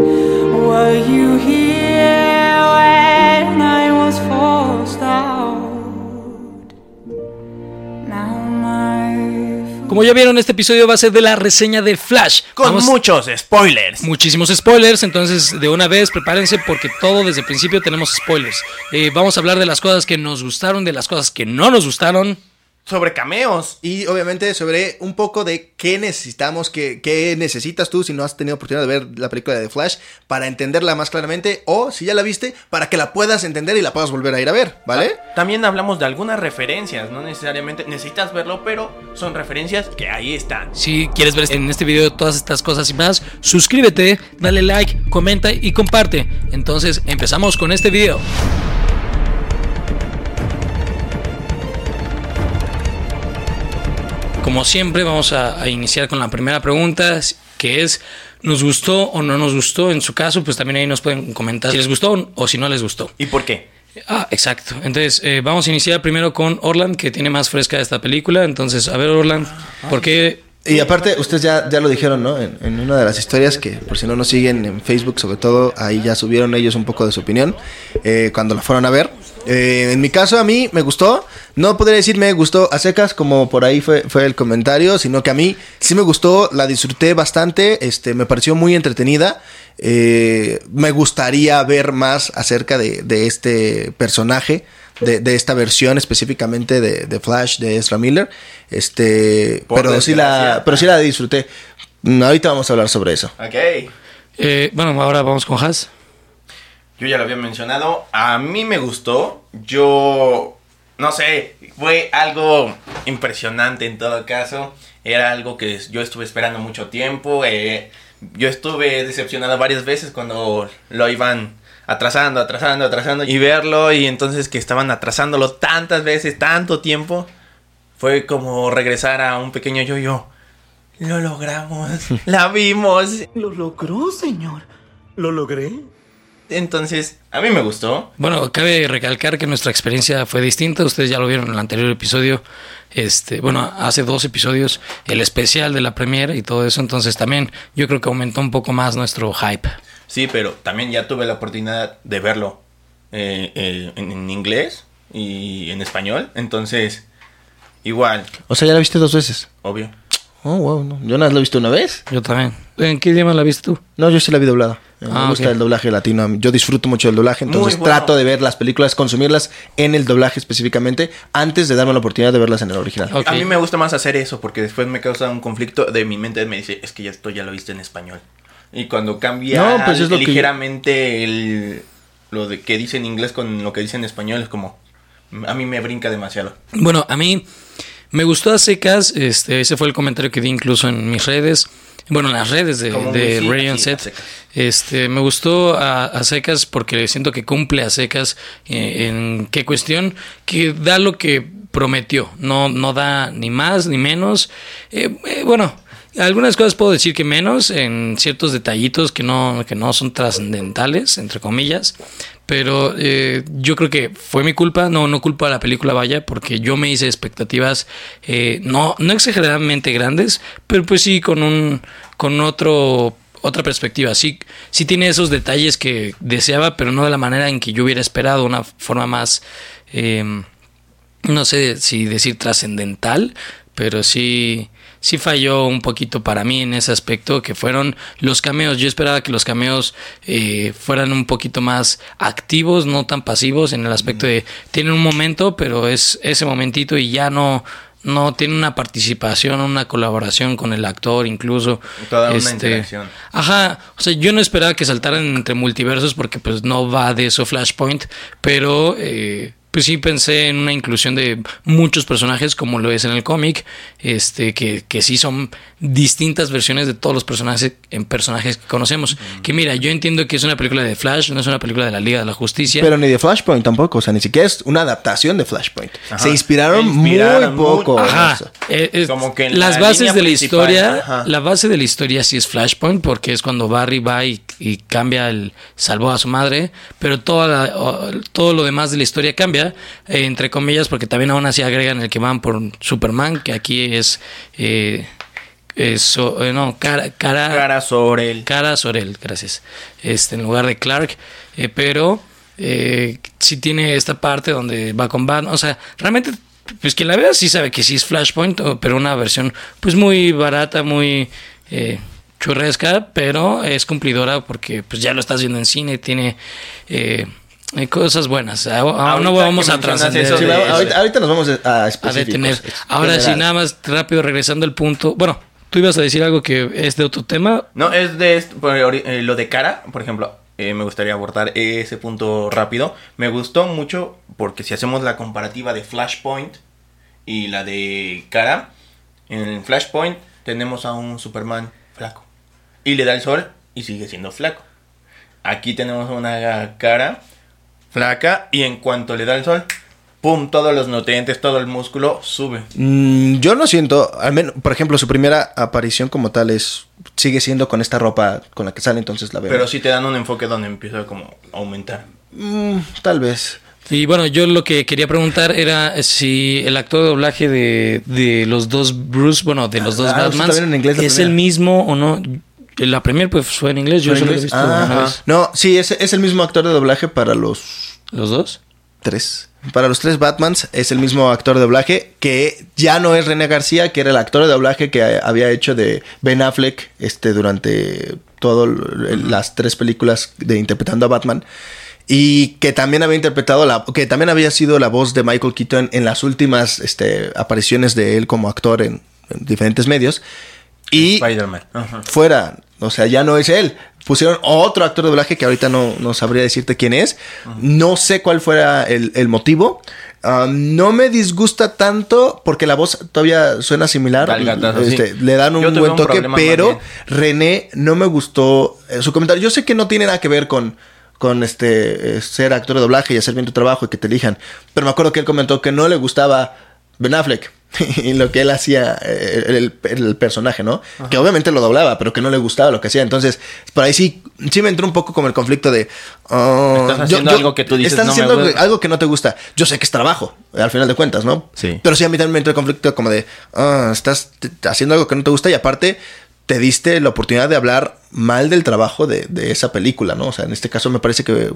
Were you here when I was forced out? Now my Como ya vieron, este episodio va a ser de la reseña de Flash. Con Vamos- muchos spoilers. Muchísimos spoilers, entonces de una vez prepárense porque todo desde el principio tenemos spoilers. Eh, vamos a hablar de las cosas que nos gustaron, de las cosas que no nos gustaron. Sobre cameos. Y obviamente sobre un poco de qué necesitamos, qué, qué necesitas tú si no has tenido oportunidad de ver la película de The Flash para entenderla más claramente o si ya la viste para que la puedas entender y la puedas volver a ir a ver, ¿vale? También hablamos de algunas referencias, no necesariamente necesitas verlo, pero son referencias que ahí están. Si quieres ver en este video todas estas cosas y más, suscríbete, dale like, comenta y comparte. Entonces empezamos con este video. Como siempre vamos a, a iniciar con la primera pregunta, que es, ¿nos gustó o no nos gustó? En su caso, pues también ahí nos pueden comentar si les gustó o si no les gustó. ¿Y por qué? Ah, exacto. Entonces, eh, vamos a iniciar primero con Orland, que tiene más fresca esta película. Entonces, a ver, Orland, ¿por qué? Y aparte, ustedes ya, ya lo dijeron, ¿no? En, en una de las historias que, por si no nos siguen en Facebook, sobre todo, ahí ya subieron ellos un poco de su opinión eh, cuando la fueron a ver. Eh, en mi caso, a mí me gustó. No podría decir me gustó a secas, como por ahí fue, fue el comentario, sino que a mí sí me gustó, la disfruté bastante, este, me pareció muy entretenida. Eh, me gustaría ver más acerca de, de este personaje, de, de esta versión específicamente de, de Flash de Ezra Miller. Este, Por pero sí la, pero sí la disfruté. Mm, Ahorita vamos a hablar sobre eso. Ok. Eh, bueno, ahora vamos con Has. Yo ya lo había mencionado. A mí me gustó. Yo. No sé. Fue algo impresionante en todo caso. Era algo que yo estuve esperando mucho tiempo. eh, yo estuve decepcionado varias veces cuando lo iban atrasando, atrasando, atrasando. Y verlo. Y entonces que estaban atrasándolo tantas veces, tanto tiempo. Fue como regresar a un pequeño yo-yo. Lo logramos. La vimos. Lo logró, señor. ¿Lo logré? Entonces, a mí me gustó. Bueno, cabe recalcar que nuestra experiencia fue distinta. Ustedes ya lo vieron en el anterior episodio. Este, bueno, hace dos episodios, el especial de la premiere y todo eso. Entonces también yo creo que aumentó un poco más nuestro hype. Sí, pero también ya tuve la oportunidad de verlo eh, eh, en, en inglés y en español. Entonces, igual, O sea, ya la viste dos veces. obvio. Oh, wow, no. Yo nada más la he visto una vez. Yo también. ¿En qué idioma la viste tú? No, yo sí la vi doblada. Me Ah, gusta el doblaje latino. Yo disfruto mucho del doblaje, entonces bueno. trato de ver las películas, consumirlas en el doblaje específicamente, antes de darme la oportunidad de verlas en el original. A mí me gusta más hacer eso porque después me causa un conflicto de mi mente. Me dice, es que ya esto ya lo viste en español. Y cuando cambia No, pues es lo que- ligeramente el, lo de que dice en inglés con lo que dice en español, es como, a mí me brinca demasiado. Bueno, a mí me gustó a secas. Este, ese fue el comentario que di incluso en mis redes. Bueno, en las redes de, de Set. Este, me gustó a, a secas porque siento que cumple a secas eh, en qué cuestión, que da lo que prometió, no, no da ni más ni menos. Eh, eh, bueno, algunas cosas puedo decir que menos en ciertos detallitos que no, que no son trascendentales, entre comillas. Pero eh, yo creo que fue mi culpa, no, no culpa a la película vaya, porque yo me hice expectativas eh, no, no exageradamente grandes, pero pues sí con un, con otro, otra perspectiva. Sí, sí tiene esos detalles que deseaba, pero no de la manera en que yo hubiera esperado, una forma más, eh, no sé si decir trascendental, pero sí, sí falló un poquito para mí en ese aspecto, que fueron los cameos. Yo esperaba que los cameos eh, fueran un poquito más activos, no tan pasivos, en el aspecto de tienen un momento, pero es ese momentito y ya no no tiene una participación, una colaboración con el actor, incluso. Toda una interacción. Ajá, o sea, yo no esperaba que saltaran entre multiversos porque pues no va de eso Flashpoint, pero eh, pues sí pensé en una inclusión de muchos personajes como lo es en el cómic, este que, que sí son distintas versiones de todos los personajes en personajes que conocemos. Que mira, yo entiendo que es una película de Flash, no es una película de la Liga de la Justicia. Pero ni de Flashpoint tampoco, o sea, ni siquiera es una adaptación de Flashpoint. Se inspiraron, muy poco. Ajá. eh, eh, Como que en las la bases de la historia, ajá. la base de la historia sí es Flashpoint porque es cuando Barry va y, y cambia el salvó a su madre, pero toda la- todo lo demás de la historia cambia eh, entre comillas, porque también aún así agregan el que van por Superman, que aquí es... Eh, eso, eh, no, cara, cara, Cara sobre el... cara Sorel, gracias. Este, en lugar de Clark, pero sí tiene esta parte donde va con Batman. O sea, realmente, pues quien la vea sí sabe que sí es Flashpoint, pero una versión pues muy barata, muy eh, churresca, pero es cumplidora porque pues ya lo estás viendo en cine, tiene eh, eh, cosas buenas. Ah, ah, Ahorita no vamos a trascender. Sí, ahorita, ahorita nos vamos a a detener. Ahora sí, nada más rápido regresando al punto. Bueno, tú ibas a decir algo que es de otro tema. No, es de esto, eh, lo de cara, por ejemplo, eh, me gustaría abordar ese punto rápido. Me gustó mucho porque si hacemos la comparativa de Flashpoint y la de cara, en Flashpoint tenemos a un Superman flaco y le da el sol y sigue siendo flaco. Aquí tenemos una cara flaca y en cuanto le da el sol, pum, todos los nutrientes, todo el músculo sube. Mm, yo no siento, al menos, por ejemplo, su primera aparición como tal es sigue siendo con esta ropa con la que sale, entonces la veo. Pero sí te dan un enfoque donde empieza como a aumentar. Mm, tal vez. Y bueno, yo lo que quería preguntar era si el actor de doblaje de, de los dos Bruce, bueno, de los dos Ah, la es el mismo o no. La premier pues fue en inglés, yo ¿Fue en solo he visto Ah, una ajá. vez. No, sí, es, es el mismo actor de doblaje para los ¿Los dos? tres. Para los tres Batmans es el mismo actor de doblaje que ya no es René García, que era el actor de doblaje que había hecho de Ben Affleck este, durante todas las tres películas de interpretando a Batman. Y que también había interpretado la, que también había sido la voz de Michael Keaton en las últimas este, apariciones de él como actor en, en diferentes medios. Y Spider-Man. Fuera, o sea, ya no es él. Pusieron otro actor de doblaje que ahorita no, no sabría decirte quién es. No sé cuál fuera el, el motivo. Ah, no me disgusta tanto porque la voz todavía suena similar. Gatazo, Este, sí. Le dan un buen toque, pero. René no me gustó eh, su comentario. Yo sé que no tiene nada que ver con, con este eh, ser actor de doblaje y hacer bien tu trabajo y que te elijan. Pero me acuerdo que él comentó que no le gustaba Ben Affleck y lo que él hacía, eh, el, el personaje, ¿no? Que obviamente lo doblaba, pero que no le gustaba lo que hacía. Entonces, por ahí sí, sí me entró un poco como el conflicto de... ah, Estás haciendo algo que tú dices, Estás "No haciendo gusta". algo que no te gusta. Yo sé que es trabajo, al final de cuentas, ¿no? Sí. Pero sí a mí también me entró el conflicto como de... ah, estás haciendo algo que no te gusta y aparte te diste la oportunidad de hablar mal del trabajo de, de esa película, ¿no? O sea, en este caso me parece que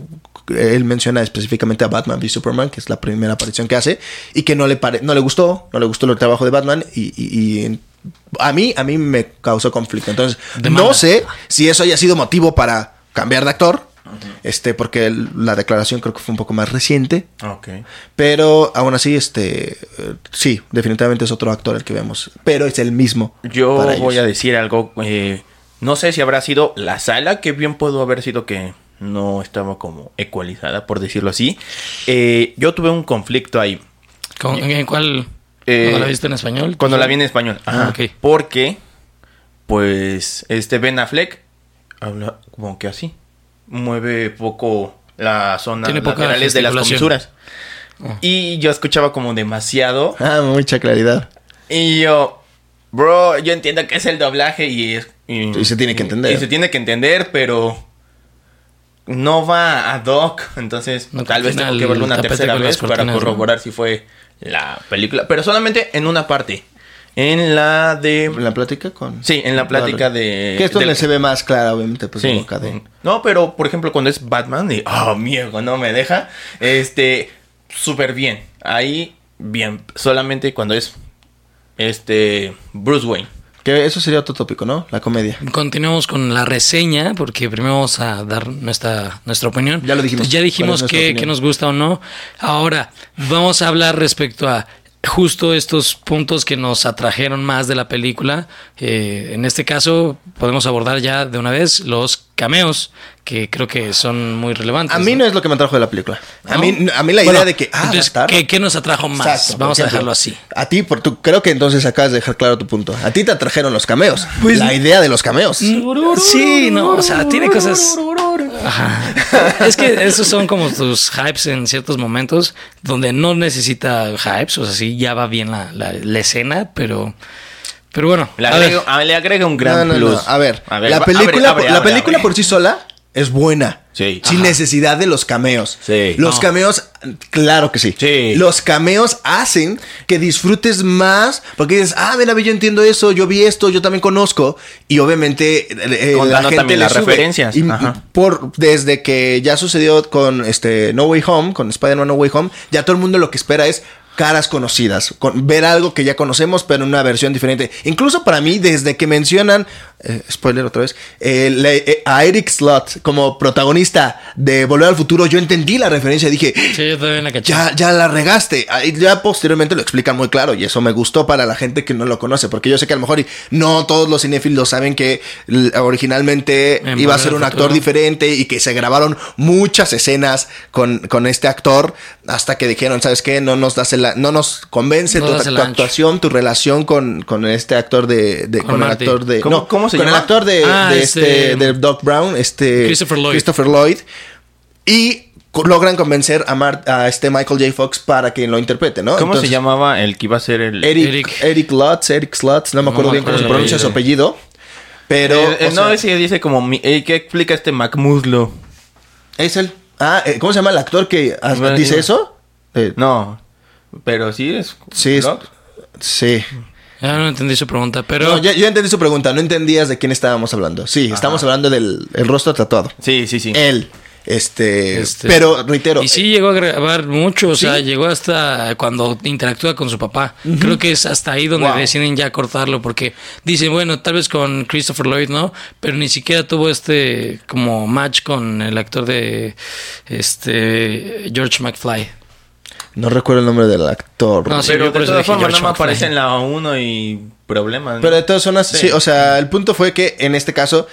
él menciona específicamente a Batman v Superman, que es la primera aparición que hace, y que no le pare no le gustó, no le gustó el trabajo de Batman, y, y- y a mí, a mí me causó conflicto. Entonces, Demanda. no sé si eso haya sido motivo para cambiar de actor, este, porque el- la declaración creo que fue un poco más reciente. Pero aún así, este, eh, sí, definitivamente es otro actor el que vemos. Pero es el mismo. Yo para voy a decir algo. eh, no sé si habrá sido la sala, que bien pudo haber sido que no estaba como ecualizada, por decirlo así. Eh, yo tuve un conflicto ahí. ¿Con- ¿En cuál? Eh, ¿Cuándo la viste en español? Cuando la vi en español. Ah. Porque, pues, este Ben Affleck habla como que así. Mueve poco la zona laterales de las comisuras. Oh. Y yo escuchaba como demasiado. Ah, mucha claridad. Y yo, bro, yo entiendo que es el doblaje y es... Y se tiene que entender. Y se tiene que entender, pero no va a doc. Entonces, No tal vez tengo que verlo una tercera vez para corroborar si fue la película. Pero solamente en una parte. En la de... En la plática con. Sí, en la plática de... Que es donde del- se ve más clara, obviamente, pues Sí. boca de. No, pero por ejemplo cuando es Batman y oh miedo, no me deja. Este súper bien. Ahí bien. Solamente cuando es este Bruce Wayne. Que eso sería otro tópico, ¿no? La comedia. Continuamos con la reseña, porque primero vamos a dar nuestra, nuestra opinión. Ya lo dijimos. Entonces, ya ¿Cuál dijimos que nos gusta o no. Ahora, vamos a hablar respecto a justo estos puntos que nos atrajeron más de la película. Eh, en este caso, podemos abordar ya de una vez los cameos, que creo que son muy relevantes. A mí no es lo que me atrajo de la película. A mí, a mí la Bueno, idea de que. Ah, entonces. ¿qué, qué nos atrajo más? Exacto, vamos a dejarlo así. A ti, por tu, creo que entonces acabas de dejar claro tu punto. A ti te atrajeron los cameos. Pues- la idea de los cameos. Sí, no, o sea, tiene cosas. Ajá. Es que esos son como tus hypes en ciertos momentos donde no necesita hypes, o sea, sí, ya va bien la, la, la escena, pero. Pero bueno, Le a ver, agrega, le agrega un gran no, no, plus. no. A ver, A ver, la película, abre, abre, la abre, película por sí sola es buena. Sí. Sin Ajá. necesidad de los cameos. Sí. Los No. cameos, claro que sí. Sí. Los cameos hacen que disfrutes más. Porque dices, ah, mira, yo entiendo eso, yo vi esto, yo también conozco. Y obviamente eh, la Contando gente también le las sube. referencias. Y Ajá. por, desde que ya sucedió con este No Way Home, con Spider-Man No Way Home, ya todo el mundo lo que espera es caras conocidas, con, ver algo que ya conocemos, pero en una versión diferente. Incluso para mí, desde que mencionan, eh, spoiler otra vez, eh, le- eh, a Eric Slot como protagonista de Volver al Futuro, yo entendí la referencia y dije, Sí, yo también la caché. ya, ya la regaste. Ahí Ya posteriormente lo explican muy claro y eso me gustó para la gente que no lo conoce, porque yo sé que a lo mejor y no todos los cinéfilos saben que originalmente En iba a ser un actor diferente y que se grabaron muchas escenas con, con este actor hasta que dijeron, ¿sabes qué? No nos das el, no nos convence No tu, das el tu ancho. actuación, tu relación con, con este actor de, de- Con con, el Marty. actor de ¿Cómo- no, cómo se con llama? el actor de, Ah, de este- este de Doc Brown, este Christopher Lloyd. Christopher Lloyd y logran convencer a, Mar- a este Michael J. Fox para que lo interprete, ¿no? ¿Cómo Entonces, se llamaba el que iba a ser el. Eric, Eric, Eric. Lutz, Eric Slutz, no me No acuerdo bien cómo se pronuncia el su apellido, pero Eh, eh, no, sea, ese dice como. mi- eh, ¿Qué explica este McMuslo? es él. Ah, eh, ¿cómo se llama el actor que ah, dice eso? Eh, No. Pero sí es. Sí, es- sí. Ya no entendí su pregunta, pero No, ya- yo entendí su pregunta, no entendías de quién estábamos hablando. Sí, estamos hablando del el rostro tatuado. Sí, sí, sí. Él, este, Este, pero reitero, Y sí llegó a grabar mucho, o sea, llegó hasta cuando interactúa con su papá. Creo que es hasta ahí donde Wow. deciden ya cortarlo, porque dicen, bueno, tal vez con Christopher Lloyd, ¿no? Pero ni siquiera tuvo este como match con el actor de este George McFly. No recuerdo el nombre del actor. No, sí, Pero de todas formas, me McFly. aparece en la 1 y problemas. ¿no? Pero de todas formas, sí. Sí. o sea, el punto fue que en este caso,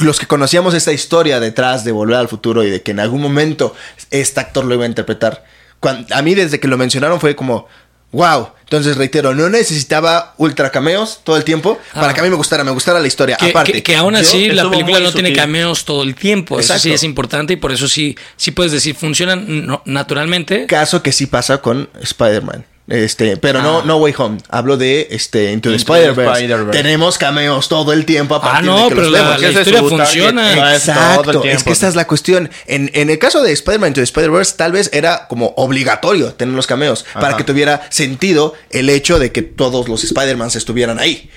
los que conocíamos esta historia detrás de Volver al Futuro y de que en algún momento este actor lo iba a interpretar, cuan- a mí desde que lo mencionaron fue como, wow. Entonces, reitero, no necesitaba ultra cameos todo el tiempo para Ah. que a mí me gustara, me gustara la historia. Que, Aparte, que- que aún yo- así la película no tiene cameos todo el tiempo. Eso sí Exacto. es importante y por eso sí, sí puedes decir, funcionan no- naturalmente. caso que sí pasa con Spider-Man. Este, pero no, Ah. no Way Home. Hablo de este Into the Into the Spider-Verse. Tenemos cameos todo el tiempo a Ah, partir no, de que pero los la, vemos. la Ese es historia funciona. Exacto, es que esta es la cuestión. En, en el caso de Spider-Man Into the Spider-Verse, tal vez era como obligatorio tener los cameos para que tuviera sentido el hecho de que todos los Spider-Mans estuvieran ahí.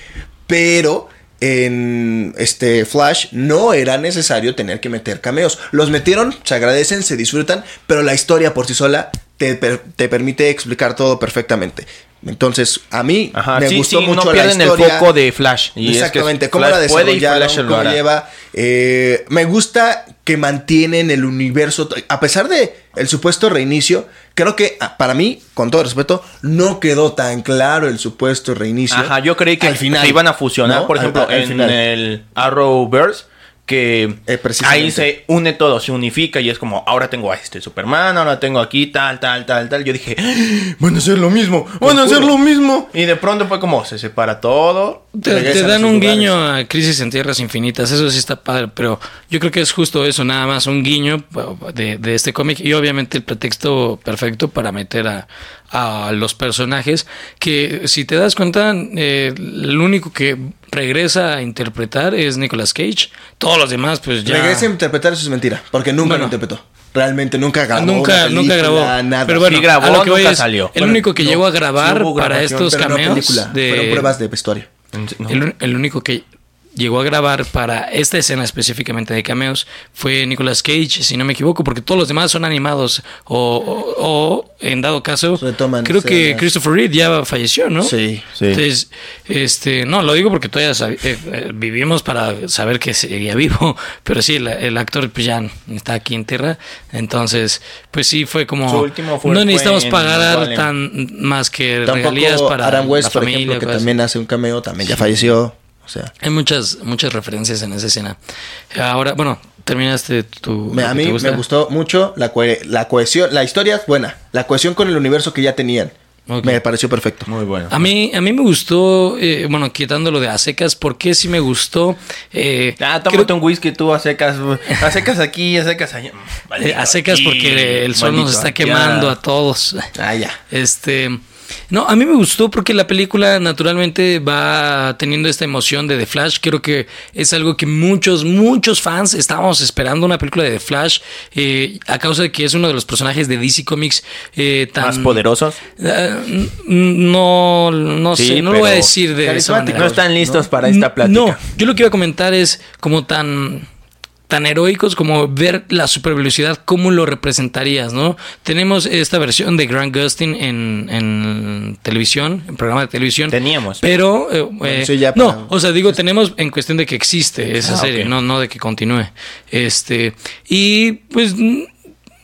Pero en este Flash no era necesario tener que meter cameos. Los metieron, se agradecen, se disfrutan, pero la historia por sí sola te, te permite explicar todo perfectamente. Entonces, a mí Ajá, me sí, gustó sí, mucho no la pierden historia. el foco de Flash. Y es que Exactamente, cómo Flash la desarrollaron, Flash cómo lleva. eh, me gusta que mantienen el universo, a pesar de el supuesto reinicio, creo que ah, para mí, con todo respeto, no quedó tan claro el supuesto reinicio. Ajá, yo creí que al final, iban a fusionar, ¿no? por Al- ejemplo, al en final. el Arrowverse, que Eh, ahí se une todo, se unifica y es como, ahora tengo a este Superman, ahora tengo aquí tal, tal, tal, tal. Yo dije, "Ah, van a hacer lo mismo, van a hacer lo mismo. Y de pronto fue como, se separa todo. Te, dan un lugares. guiño a Crisis en Tierras Infinitas, eso sí está padre, pero yo creo que es justo eso, nada más un guiño de, de este cómic y obviamente el pretexto perfecto para meter a, a los personajes que si te das cuenta, eh, el único que regresa a interpretar es Nicolas Cage, todos los demás pues ya... Regresa a interpretar eso es mentira, porque nunca Bueno. lo interpretó. Realmente nunca grabó. nunca, nunca grabó. Nada. Pero bueno, Sí grabó, a lo que voy nunca es, salió. el Bueno, único que no, llegó a grabar para estos pero no cameos película. de Fueron pruebas de vestuario. No. El, el único que llegó a grabar para esta escena específicamente de cameos fue Nicolas Cage, si no me equivoco, porque todos los demás son animados o, o- o, en dado caso, Retoman creo que. Christopher Reed ya falleció, ¿no? Sí. Sí. Entonces, este, no, lo digo porque todavía eh, eh, vivimos para saber que seguía vivo, pero sí, el, el actor pues, ya está aquí en tierra, entonces, pues sí, fue como, Su último fue- no necesitamos fue pagar tan más que regalías Tampoco para Adam West, la por familia. ejemplo, que cosas. también hace un cameo, también ya falleció. O sea, Hay muchas, muchas referencias en esa escena. Ahora, bueno, terminaste tu. me- lo a mí me gustó mucho la, cohe- la cohesión. La historia es buena. La cohesión con el universo que ya tenían. Me pareció perfecto. Muy bueno. A mí, a mí me gustó, eh, bueno, quitándolo de a secas, porque sí me gustó. Eh, Ah, creo- tómate un whisky tú a secas, a secas aquí, a secas allá. eh, a secas porque el sol nos está aquí. quemando Ya. a todos. Ah, ya. Este, No, a mí me gustó porque la película naturalmente va teniendo esta emoción de The Flash. Creo que es algo que muchos, muchos fans estábamos esperando una película de The Flash eh, a causa de que es uno de los personajes de DC Comics eh, tan... Más poderosos. Eh, no, no Sí, sé, no lo voy a decir de esa manera. No están listos para esta plática. No, yo lo que iba a comentar es como tan tan heroicos como ver la supervelocidad, cómo lo representarías, ¿no? Tenemos esta versión de Grant Gustin en, en televisión, en programa de televisión. Teníamos. Pero, eh, eh, ya para- no, o sea, digo, tenemos en cuestión de que existe esa Ah, serie, no, no de que continúe. Este, y pues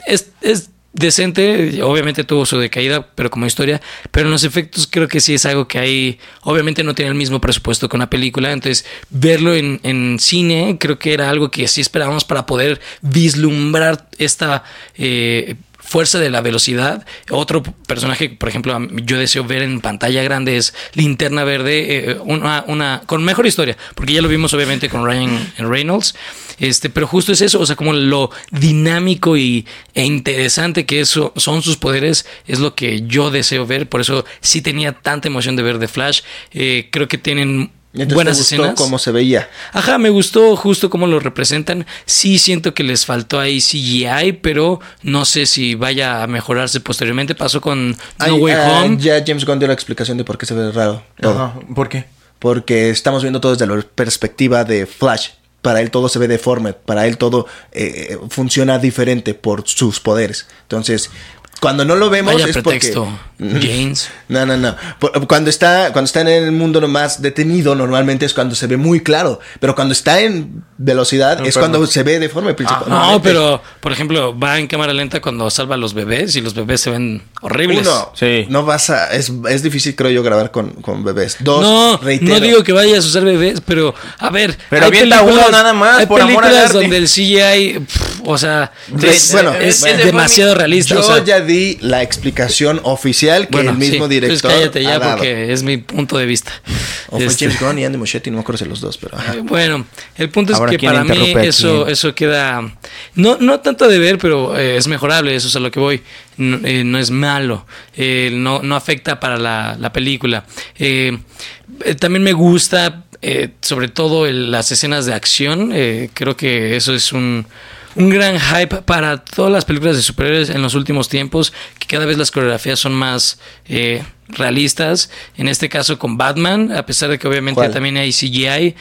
es, es decente, obviamente tuvo su decaída, pero como historia, pero en los efectos creo que sí es algo que hay, obviamente no tiene el mismo presupuesto que una película, entonces verlo en, en cine creo que era algo que sí esperábamos para poder vislumbrar esta... eh, fuerza de la velocidad. Otro personaje, por ejemplo, yo deseo ver en pantalla grande es Linterna Verde, eh, una, una con mejor historia, porque ya lo vimos obviamente con Ryan Reynolds. Este, pero justo es eso, o sea, como lo dinámico y, e interesante que eso son sus poderes, es lo que yo deseo ver. Por eso sí tenía tanta emoción de ver The Flash. Eh, creo que tienen Entonces, buenas ¿te gustó escenas. cómo se veía. Ajá, me gustó justo cómo lo representan. Sí siento que les faltó ahí CGI, pero no sé si vaya a mejorarse posteriormente. Pasó con No Ay, Way ah, Home. Ya James Gunn dio la explicación de por qué se ve raro. todo. Ajá, ¿Por qué? Porque estamos viendo todo desde la perspectiva de Flash. Para él todo se ve deforme, para él todo eh, funciona diferente por sus poderes. Entonces, cuando no lo vemos Vaya es pretexto, porque... James. No, no, no. Cuando está, cuando está en el mundo nomás detenido, normalmente es cuando se ve muy claro. Pero cuando está en velocidad No, es cuando se ve deforme principalmente. No, pero, por ejemplo, va en cámara lenta cuando salva a los bebés y los bebés se ven horribles. Uno, Sí. no vas a. Es, es difícil, creo yo, grabar con, con bebés. Dos, No, reitero. no digo que vayas a usar bebés, pero a ver. Pero hay avienta películas- uno nada más, Hay por amor al películas arte. donde el CGI, pf, o sea, De- es, bueno, es fue demasiado realista. Yo o sea, ya di la explicación oficial que bueno, el mismo sí, director. Entonces cállate ya ha dado. porque es mi punto de vista. O fue Este, James Gunn y Andy Muschietti, no me acuerdo si los dos, pero. ajá. Eh, Bueno, el punto es Ahora, que ¿quién para mí eso, eso queda no, no tanto de ver, pero eh, es mejorable, eso es a lo que voy. No, eh, no es malo, eh, no, no afecta para la, la película. Eh, eh, también me gusta, eh, sobre todo el- las escenas de acción. eh, creo que eso es un, un gran hype para todas las películas de superhéroes en los últimos tiempos, que cada vez las coreografías son más eh, realistas. En este caso con Batman, a pesar de que obviamente ¿Cuál? también hay CGI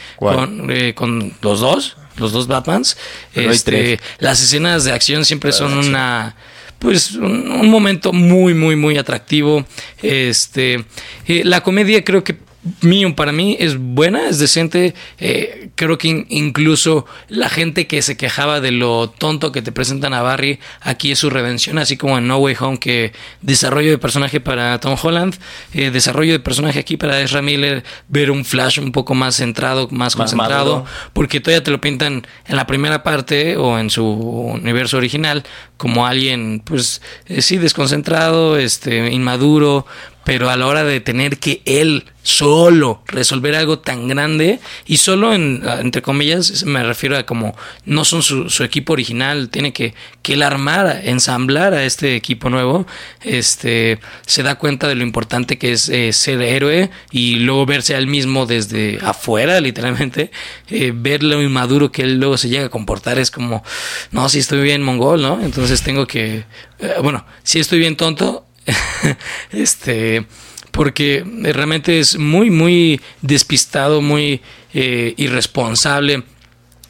eh, con los dos, los dos Batmans. Este, las escenas de acción siempre son una pues un, un momento muy muy muy atractivo este eh, la comedia creo que mío para mí es buena es decente eh, creo que in- incluso la gente que se quejaba de lo tonto que te presentan a Barry aquí es su redención así como en No Way Home que desarrollo de personaje para Tom Holland eh, desarrollo de personaje aquí para Ezra Miller ver un Flash un poco más centrado más, Más concentrado maduro. porque todavía te lo pintan en la primera parte o en su universo original como alguien pues eh, sí desconcentrado este inmaduro pero a la hora de tener que él solo resolver algo tan grande y solo en entre comillas me refiero a como no son su, su equipo original tiene que que él armar ensamblar a este equipo nuevo este se da cuenta de lo importante que es eh, ser héroe y luego verse a él mismo desde afuera literalmente eh, ver lo inmaduro que él luego se llega a comportar es como no si estoy bien mongol no entonces tengo que eh, bueno si estoy bien tonto este porque realmente es muy muy despistado muy eh, irresponsable.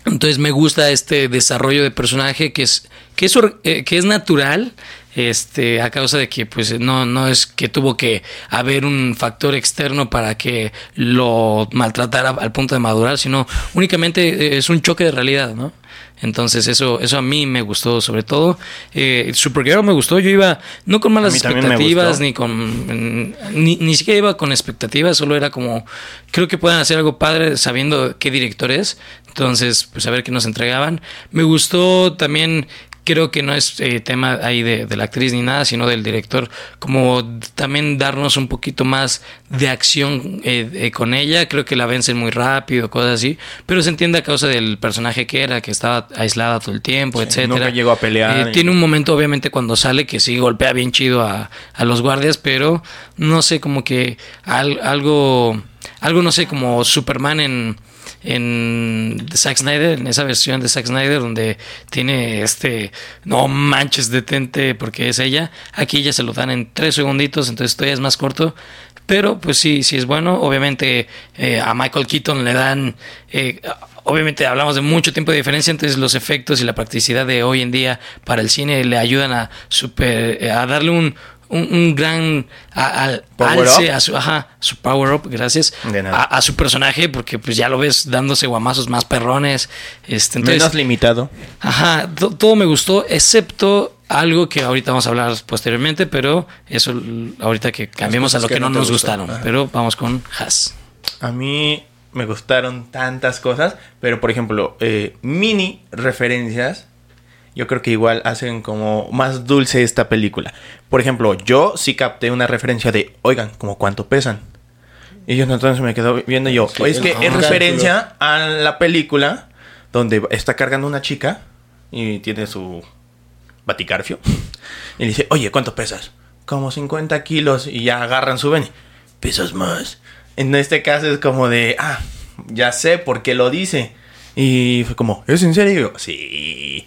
Entonces me gusta este desarrollo de personaje que es que es, eh, que es natural este a causa de que pues no no es que tuvo que haber un factor externo para que lo maltratara al punto de madurar sino únicamente eh, es un choque de realidad no entonces eso eso a mí me gustó sobre todo. Eh, Supergirl me gustó. Yo iba no con malas expectativas ni con ni, ni siquiera iba con expectativas solo era como creo que pueden hacer algo padre sabiendo qué director es. Entonces pues a ver qué nos entregaban. Me gustó también creo que no es eh, tema ahí de, de la actriz ni nada, sino del director, como también darnos un poquito más de acción eh, eh, con ella. Creo que la vencen muy rápido, cosas así, pero se entiende a causa del personaje que era, que estaba aislada todo el tiempo, etcétera. nunca llegó a pelear Eh, y- tiene un momento, obviamente, cuando sale que sí golpea bien chido a, a los guardias, pero no sé, como que al- algo, algo, no sé, como Superman en, en Zack Snyder, en esa versión de Zack Snyder, donde tiene este, no manches, detente porque es ella. Aquí ya se lo dan en tres segunditos, entonces todavía es más corto. Pero pues sí, sí es bueno. Obviamente eh, a Michael Keaton le dan... eh, obviamente hablamos de mucho tiempo de diferencia, entonces los efectos y la practicidad de hoy en día para el cine le ayudan a super, eh, a darle un, un, un gran a- al- alce up. a su, ajá, su power up, gracias, a, a su personaje, porque pues ya lo ves dándose guamazos más perrones. Este, entonces, Menos limitado. Ajá, to- todo me gustó, excepto algo que ahorita vamos a hablar posteriormente, pero eso ahorita que cambiemos a lo que que no nos gustaron. Ajá. Pero vamos con Has. A mí me gustaron tantas cosas, pero por ejemplo, eh, mini referencias, yo creo que igual hacen como más dulce esta película. Por ejemplo, yo sí capté una referencia de, oigan, como cuánto pesan. Y yo entonces me quedo viendo yo, Sí, es que es referencia a la película donde está cargando una chica y tiene su baticarfio. Y le dice, oye, ¿cuánto pesas? Como 50 kilos y ya agarran su ven. Pesas más. En este caso es como de, ah, ya sé por qué lo dice. Y fue como, ¿es en serio? Sí.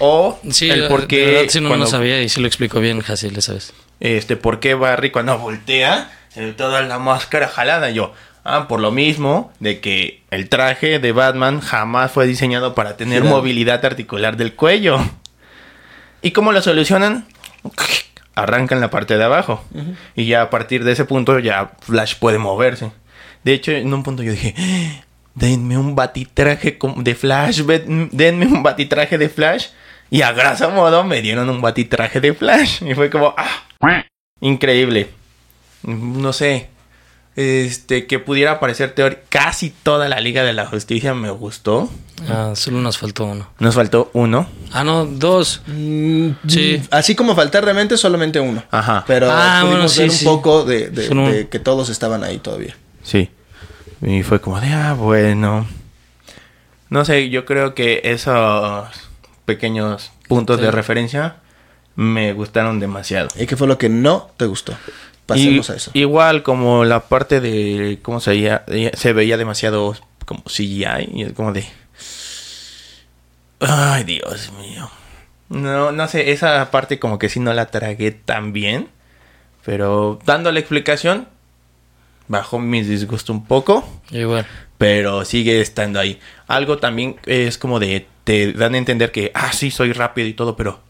O Sí, el por de qué verdad, sí, no, no cuando- sabía y sí lo explicó bien Hasil esa vez. este, ¿por qué Barry cuando voltea se ve toda la máscara jalada? Yo, ah, por lo mismo de que el traje de Batman jamás fue diseñado para tener movilidad articular del cuello. ¿Y cómo lo solucionan? Arrancan la parte de abajo. Y ya a partir de ese punto ya Flash puede moverse. De hecho, en un punto yo dije, "Ah, denme un batitraje de Flash, denme un batitraje de Flash. Y a graso modo me dieron un batitraje de Flash. Y fue como, ah, increíble. No sé. Este, que pudiera aparecer teórico. Casi toda la Liga de la Justicia me gustó. Ah, solo nos faltó uno. Nos faltó uno. Ah, no, dos. Mm, Sí. Así como faltar realmente solamente uno. Ajá. Pero Ah, pudimos bueno, sí, ver un sí. poco de, de- Solo un- de que todos estaban ahí todavía. Sí. Y fue como de, ah, bueno. No sé, yo creo que esos pequeños puntos Sí. de referencia me gustaron demasiado. ¿Y qué fue lo que no te gustó? Pasemos Y- a eso. Igual como la parte de cómo se veía, se veía demasiado como CGI y es como de Ay, Dios mío. No, no sé, esa parte como que sí no la tragué tan bien, pero dando la explicación bajó mi disgusto un poco, Igual. pero sigue estando ahí. Algo también es como de te dan a entender que ah, sí, soy rápido y todo, pero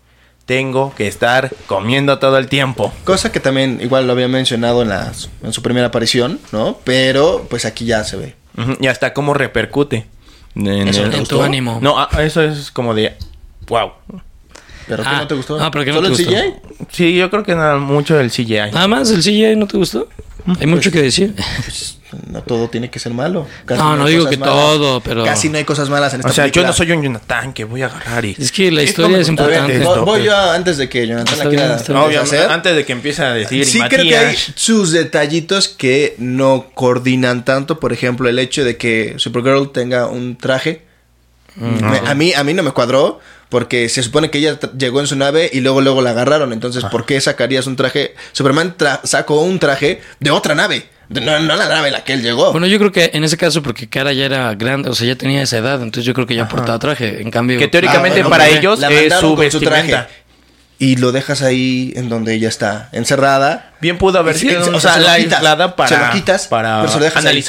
tengo que estar comiendo todo el tiempo. Cosa que también igual lo había mencionado en, las, en su primera aparición, ¿no? Pero pues aquí ya se ve. Ujú, Y hasta cómo repercute. En, ¿Eso el- tu ánimo. No, ah, eso es como de. Wow. ¿Pero qué Ah, no te gustó? ah, pero ¿qué no ¿Solo te el? CGI? Sí, yo creo que nada mucho del CGI. Nada más, el CGI no te gustó. Hay mucho que decir. Pues, no todo tiene que ser malo. Casi No, no hay digo que todo, pero- Casi no hay cosas malas en esta o sea, yo película. no soy un Jonathan que voy a agarrar y. Es que la historia es importante. Voy- esto, voy pues. yo antes de que Jonathan la quiera. Obviamente, hacer. antes de que empiece a decir. y Sí creo que hay sus detallitos que no coordinan tanto. Por ejemplo, el hecho de que Supergirl tenga un traje. Me- a, mí, a mí no me cuadró. Porque se supone que ella llegó en su nave y luego luego la agarraron. Entonces, ¿por qué sacarías un traje? Superman tra- sacó un traje de otra nave. No, no la nave en la que él llegó. Bueno, yo creo que en ese caso, porque Cara ya era grande, o sea, ya tenía esa edad, entonces yo creo que ya portaba traje. En cambio, Que teóricamente Ah, bueno, para ellos la es su con su traje. y lo dejas ahí en donde ella está encerrada. Bien pudo haber sido o sea, se la aislada para, se lo quitas, para pero se lo dejas ahí.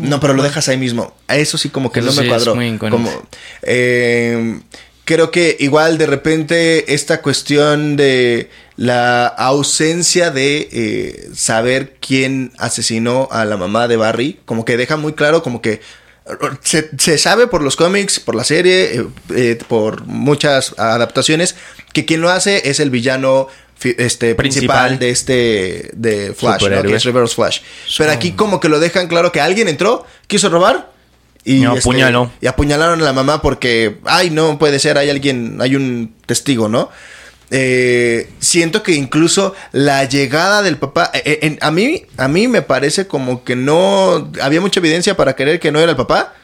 No, pero lo dejas ahí mismo. A eso sí como que Eso no me sí es cuadró. muy incoherente. Como, eh, creo que igual de repente esta cuestión de la ausencia de eh, saber quién asesinó a la mamá de Barry, como que deja muy claro como que se, se sabe por los cómics, por la serie, eh, eh, por muchas adaptaciones, que quien lo hace es el villano este, principal, Principal. de este de Flash, ¿no? Que es Reverse Flash. Pero aquí como que lo dejan claro que alguien entró, quiso robar Y, Y apuñaló. y apuñalaron a la mamá porque, ay, no puede ser, hay alguien, hay un testigo, ¿no? Eh, siento que incluso la llegada del papá, eh, eh, en- a mí, a mí me parece como que no había mucha evidencia para creer que no era el papá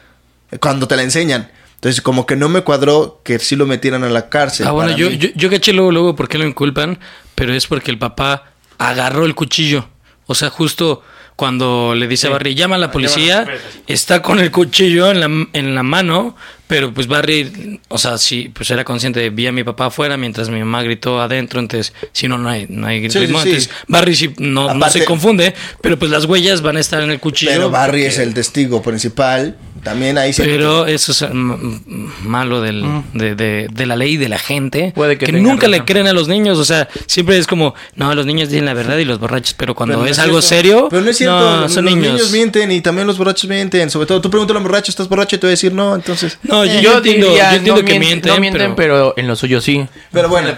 cuando te la enseñan. Entonces, como que no me cuadró que sí lo metieran a la cárcel. Ah, bueno, yo, yo, yo caché luego, luego por qué lo inculpan, pero es porque el papá agarró el cuchillo. O sea, justo cuando le dice a Barry, llama a la policía, está con el cuchillo en la, en la mano, pero pues Barry, o sea, sí, pues era consciente de, vi a mi papá afuera mientras mi mamá gritó adentro, entonces, si no, no hay, no hay Sí, ritmo. sí, sí. Entonces, Barry sí, no, no se confunde, pero pues las huellas van a estar en el cuchillo. Pero Barry porque- es el testigo principal. También ahí se. pero eso es mm, mm, malo del, de, de- de la ley de la gente. Puede que que nunca le razón. creen a los niños. O sea, siempre es como, no, los niños dicen la verdad y los borrachos. Pero cuando Pero no es, algo serio, Pero no es cierto. no, los son los niños. mienten y también los borrachos mienten. Sobre todo, tú pregúntale a un borracho, ¿estás borracho? Y te va a decir no, entonces. No, yo, Yo, yo entiendo, diría, yo entiendo no que mien- mienten, no mienten, pero... en lo suyo sí. Pero bueno.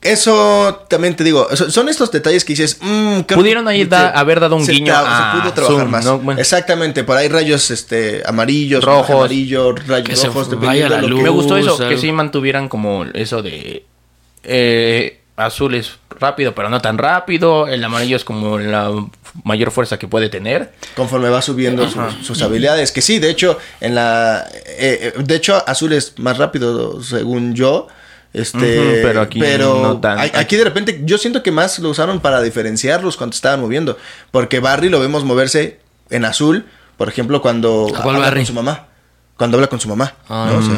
Eso también te digo, so- son estos detalles que dices, mm, creo Pudieron ahí da- haber dado un se guiño tra- a se pudo trabajar Zoom, más. ¿no? Bueno. Exactamente, por ahí rayos este amarillos, Rojos. amarillo, rayos Que se rojos, vaya dependiendo la de lo que-. Me gustó eso, algo. que sí mantuvieran como eso de eh, azul es rápido, pero no tan rápido. El amarillo es como la mayor fuerza que puede tener. conforme va subiendo sus, sus habilidades. Que sí, de hecho, en la. eh, eh, de hecho, azul es más rápido, según yo. Este, pero aquí no tan- a- Aquí de repente, yo siento que más lo usaron para diferenciarlos cuando estaban moviendo. Porque Barry lo vemos moverse en azul, por ejemplo, cuando ¿A cuál habla Barry? con su mamá. Cuando habla con su mamá. Ah, ¿no? O sea,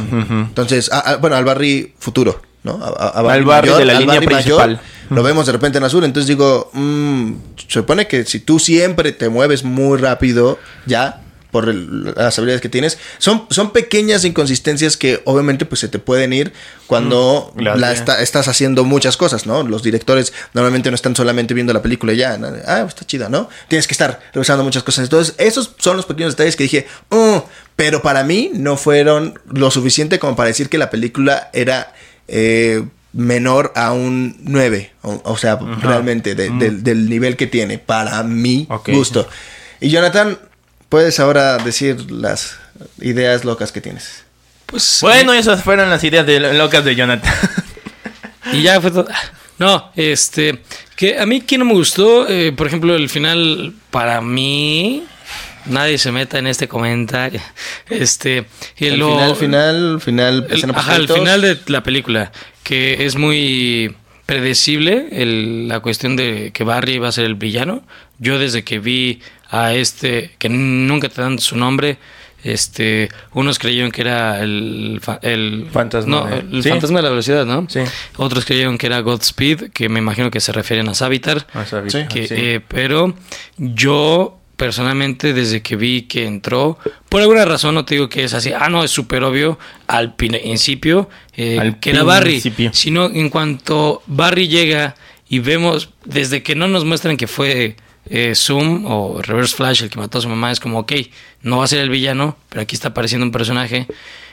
Entonces, a- a- bueno, al Barry futuro, ¿no? A, a- a Al Barry de la al línea Barry principal. lo vemos de repente en azul. Entonces digo, mm, se supone que si tú siempre te mueves muy rápido, ya, por el- las habilidades que tienes, son, son pequeñas inconsistencias que obviamente pues se te pueden ir cuando Mm, la está- estás haciendo muchas cosas, ¿no? Los directores normalmente no están solamente viendo la película y ya, ah, está chida, ¿no? Tienes que estar revisando muchas cosas. Entonces, esos son los pequeños detalles que dije, "Mm", pero para mí no fueron lo suficiente como para decir que la película era... eh, menor a un 9, o, o sea, realmente de- del, del nivel que tiene, para mi gusto. Y Jonathan, puedes ahora decir las ideas locas que tienes. Pues, Bueno, esas fueron las ideas de locas de Jonathan. Y ya fue todo. No, este, que a mí que no me gustó, eh, por ejemplo, el final para mí nadie se meta en este comentario. Este, y El lo- final, final, final, el- escena ajá, el final de la película, que es muy predecible el- la cuestión de que Barry va a ser el villano. Yo desde que vi a este, que nunca te dan su nombre, este, unos creyeron que era el, el Fantasma no, el Sí. fantasma de la velocidad, ¿no? Sí. Otros creyeron que era Godspeed, que me imagino que se refieren a Savitar. Sí. Que, Sí. eh, pero yo personalmente desde que vi que entró, por alguna razón no te digo que es así, ah no, es súper obvio al principio eh, Al que era Barry, principio. sino en cuanto Barry llega y vemos, desde que no nos muestran que fue eh, Zoom o Reverse Flash el que mató a su mamá, es como, ok, no va a ser el villano, pero aquí está apareciendo un personaje.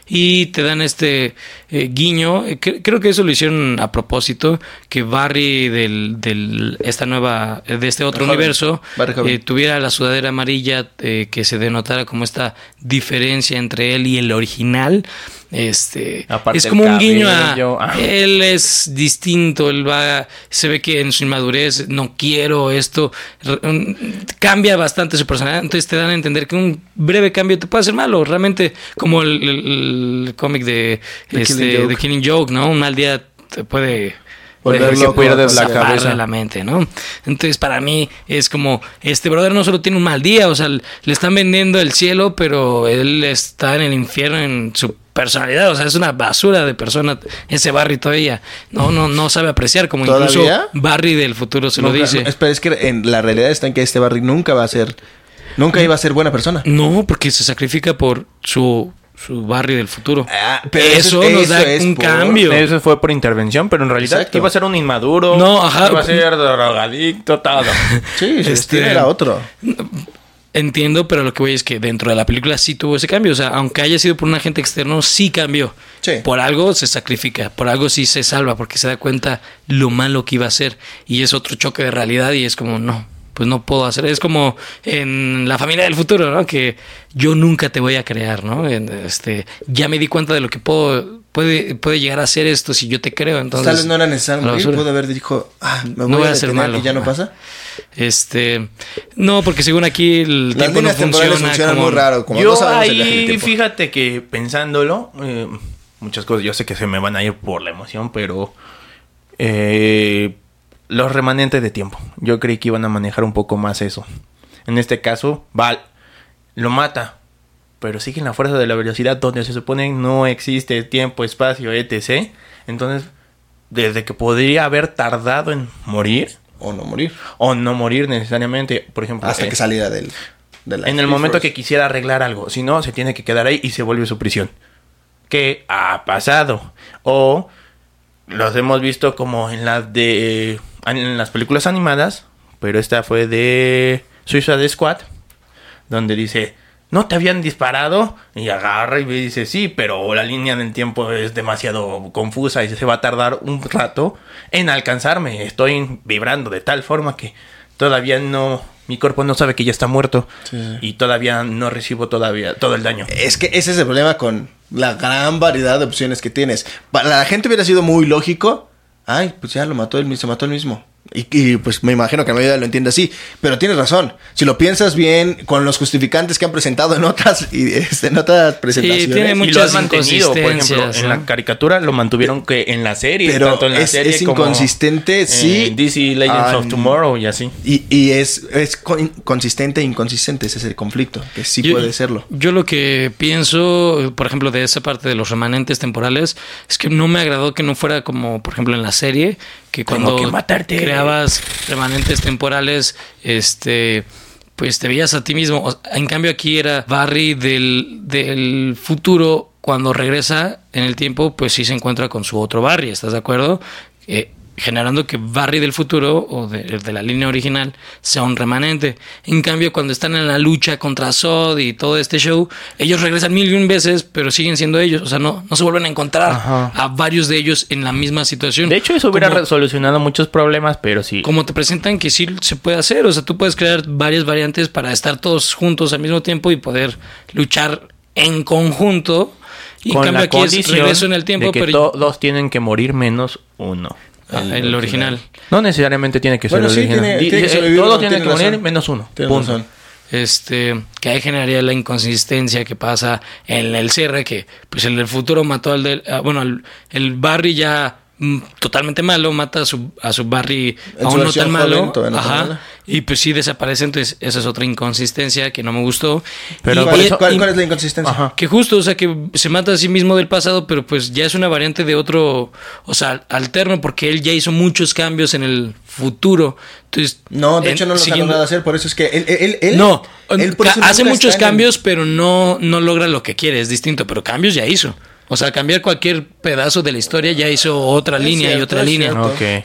Y te dan este eh, guiño, eh, cre- creo que eso lo hicieron a propósito, que Barry del, del esta nueva, de este otro universo, Barry eh, tuviera la sudadera amarilla, eh, que se denotara como esta diferencia entre él y el original. Este Aparte es como un guiño a ah. él es distinto, él va, se ve que en su inmadurez no quiero esto, cambia bastante su personalidad, entonces te dan a entender que un breve cambio te puede hacer malo, realmente como el, el- el cómic de The este, Killing Joke. The Killing Joke, ¿no? Un mal día te puede Volver puede- loco, pierdes la cabeza. la mente, ¿no? Entonces, para mí es como, este brother no solo tiene un mal día, o sea, le están vendiendo el cielo, pero él está en el infierno en su personalidad, o sea, es una basura de persona ese Barry todavía. No, no, no sabe apreciar, como incluso. Barry del futuro se lo dice. no, espera, es que en la realidad está en que este Barry nunca va a ser. Nunca iba a ser buena persona. No, porque se sacrifica por su, su Barry del futuro. Ah, pero eso, eso- nos eso da es un por- cambio. Eso fue por intervención, pero en realidad Exacto. iba a ser un inmaduro. No, ajá. Iba a ser drogadicto, todo. Sí, Este- era otro. Entiendo, pero lo que voy es que dentro de la película sí tuvo ese cambio. O sea, aunque haya sido por un agente externo, sí cambió. Sí. Por algo se sacrifica, por algo sí se salva, porque se da cuenta lo malo que iba a ser. Y es otro choque de realidad y es como, no, pues no puedo hacer. Es como en la familia del futuro, ¿no? Que yo nunca te voy a crear, ¿no? En, Este, ya me di cuenta de lo que puedo, puede, puede llegar a ser esto si yo te creo. Entonces, Tal vez no era necesario morir, pudo haber dicho, ah, me voy, No voy a a ser detener malo. y ya no pasa. Este, no, porque según aquí el Las tiempo no funciona funcionan como muy raro, como yo no ahí, fíjate que pensándolo, eh, muchas cosas, yo sé que se me van a ir por la emoción, pero eh, los remanentes de tiempo, yo creí que iban a manejar un poco más eso. En este caso, Val lo mata, pero sigue en la fuerza de la velocidad donde se supone no existe tiempo, espacio, etc. Entonces, desde que podría haber tardado en morir, O no morir. o no morir necesariamente, por ejemplo, Hasta eh, que saliera del... de la en el momento Force. que quisiera arreglar algo. Si no, se tiene que quedar ahí y se vuelve su prisión. ¿Qué ha pasado? O los hemos visto como en las de en las películas animadas, pero esta fue de Suicide Squad, donde dice, ¿no te habían disparado? Y agarra y dice, sí, pero la línea del tiempo es demasiado confusa y se va a tardar un rato en alcanzarme. Estoy vibrando de tal forma que todavía no, mi cuerpo no sabe que ya está muerto y todavía no recibo todavía todo el daño. Es que ese es el problema con la gran variedad de opciones que tienes. Para la gente hubiera sido muy lógico. Ay, pues ya lo mató él, mismo, se mató él mismo. Y, y, pues me imagino que la mayoría lo entiende así. Pero tienes razón. Si lo piensas bien, con los justificantes que han presentado en otras, y, este, en otras presentaciones. tiene y lo muchas mantenido, por ejemplo, inconsistencias, en la caricatura lo mantuvieron que en la serie, Pero tanto en la es- serie es como inconsistente, en sí. DC Legends Ah, of Tomorrow y así. Y, y es, es con- consistente e inconsistente. Ese es el conflicto. Que sí Yo- puede serlo. Yo lo que pienso, por ejemplo, de esa parte de los remanentes temporales, es que no me agradó que no fuera como, por ejemplo, en la serie, que cuando que matarte. creabas remanentes temporales, este pues te veías a ti mismo. O- En cambio aquí era Barry del, del futuro, cuando regresa en el tiempo, pues sí se encuentra con su otro Barry, ¿estás de acuerdo? Eh, generando que Barry del futuro o de, de la línea original sea un remanente. En cambio, cuando están en la lucha contra Zod y todo este show, ellos regresan mil y un veces, pero siguen siendo ellos. O sea, no, no se vuelven a encontrar Ajá. a varios de ellos en la misma situación. De hecho, eso hubiera Como- resolucionado muchos problemas, pero sí. como te presentan que sí se puede hacer. O sea, tú puedes crear varias variantes para estar todos juntos al mismo tiempo y poder luchar en conjunto. Y con cambio la aquí es regreso en el tiempo, de que pero todos tienen que morir menos uno. Ah, el original. No necesariamente tiene que ser Bueno, el sí, original. tiene- Di- tiene que eh, morir razón. menos uno. Punto. razón. Este, que ahí generaría la inconsistencia que pasa en el cierre, que pues el del futuro mató al del, ah, bueno, el, el Barry ya totalmente malo, mata a su, a su Barry En aún su no tan malo, ajá, y pues sí desaparece, entonces esa es otra inconsistencia que no me gustó. Pero Y- ¿Cuál, y- cuál- y- cuál es la inconsistencia? Ajá. que justo, o sea, que se mata a sí mismo del pasado, pero pues ya es una variante de otro, o sea, alterno, porque él ya hizo muchos cambios en el futuro. Entonces, No, de en- hecho no lo siguiendo- logrado hacer, por eso es que él, él, él- no, él por ca- eso hace muchos en cambios, pero no, no logra lo que quiere, es distinto, pero cambios ya hizo. O sea, cambiar cualquier pedazo de la historia ya hizo otra Es línea y otra es línea.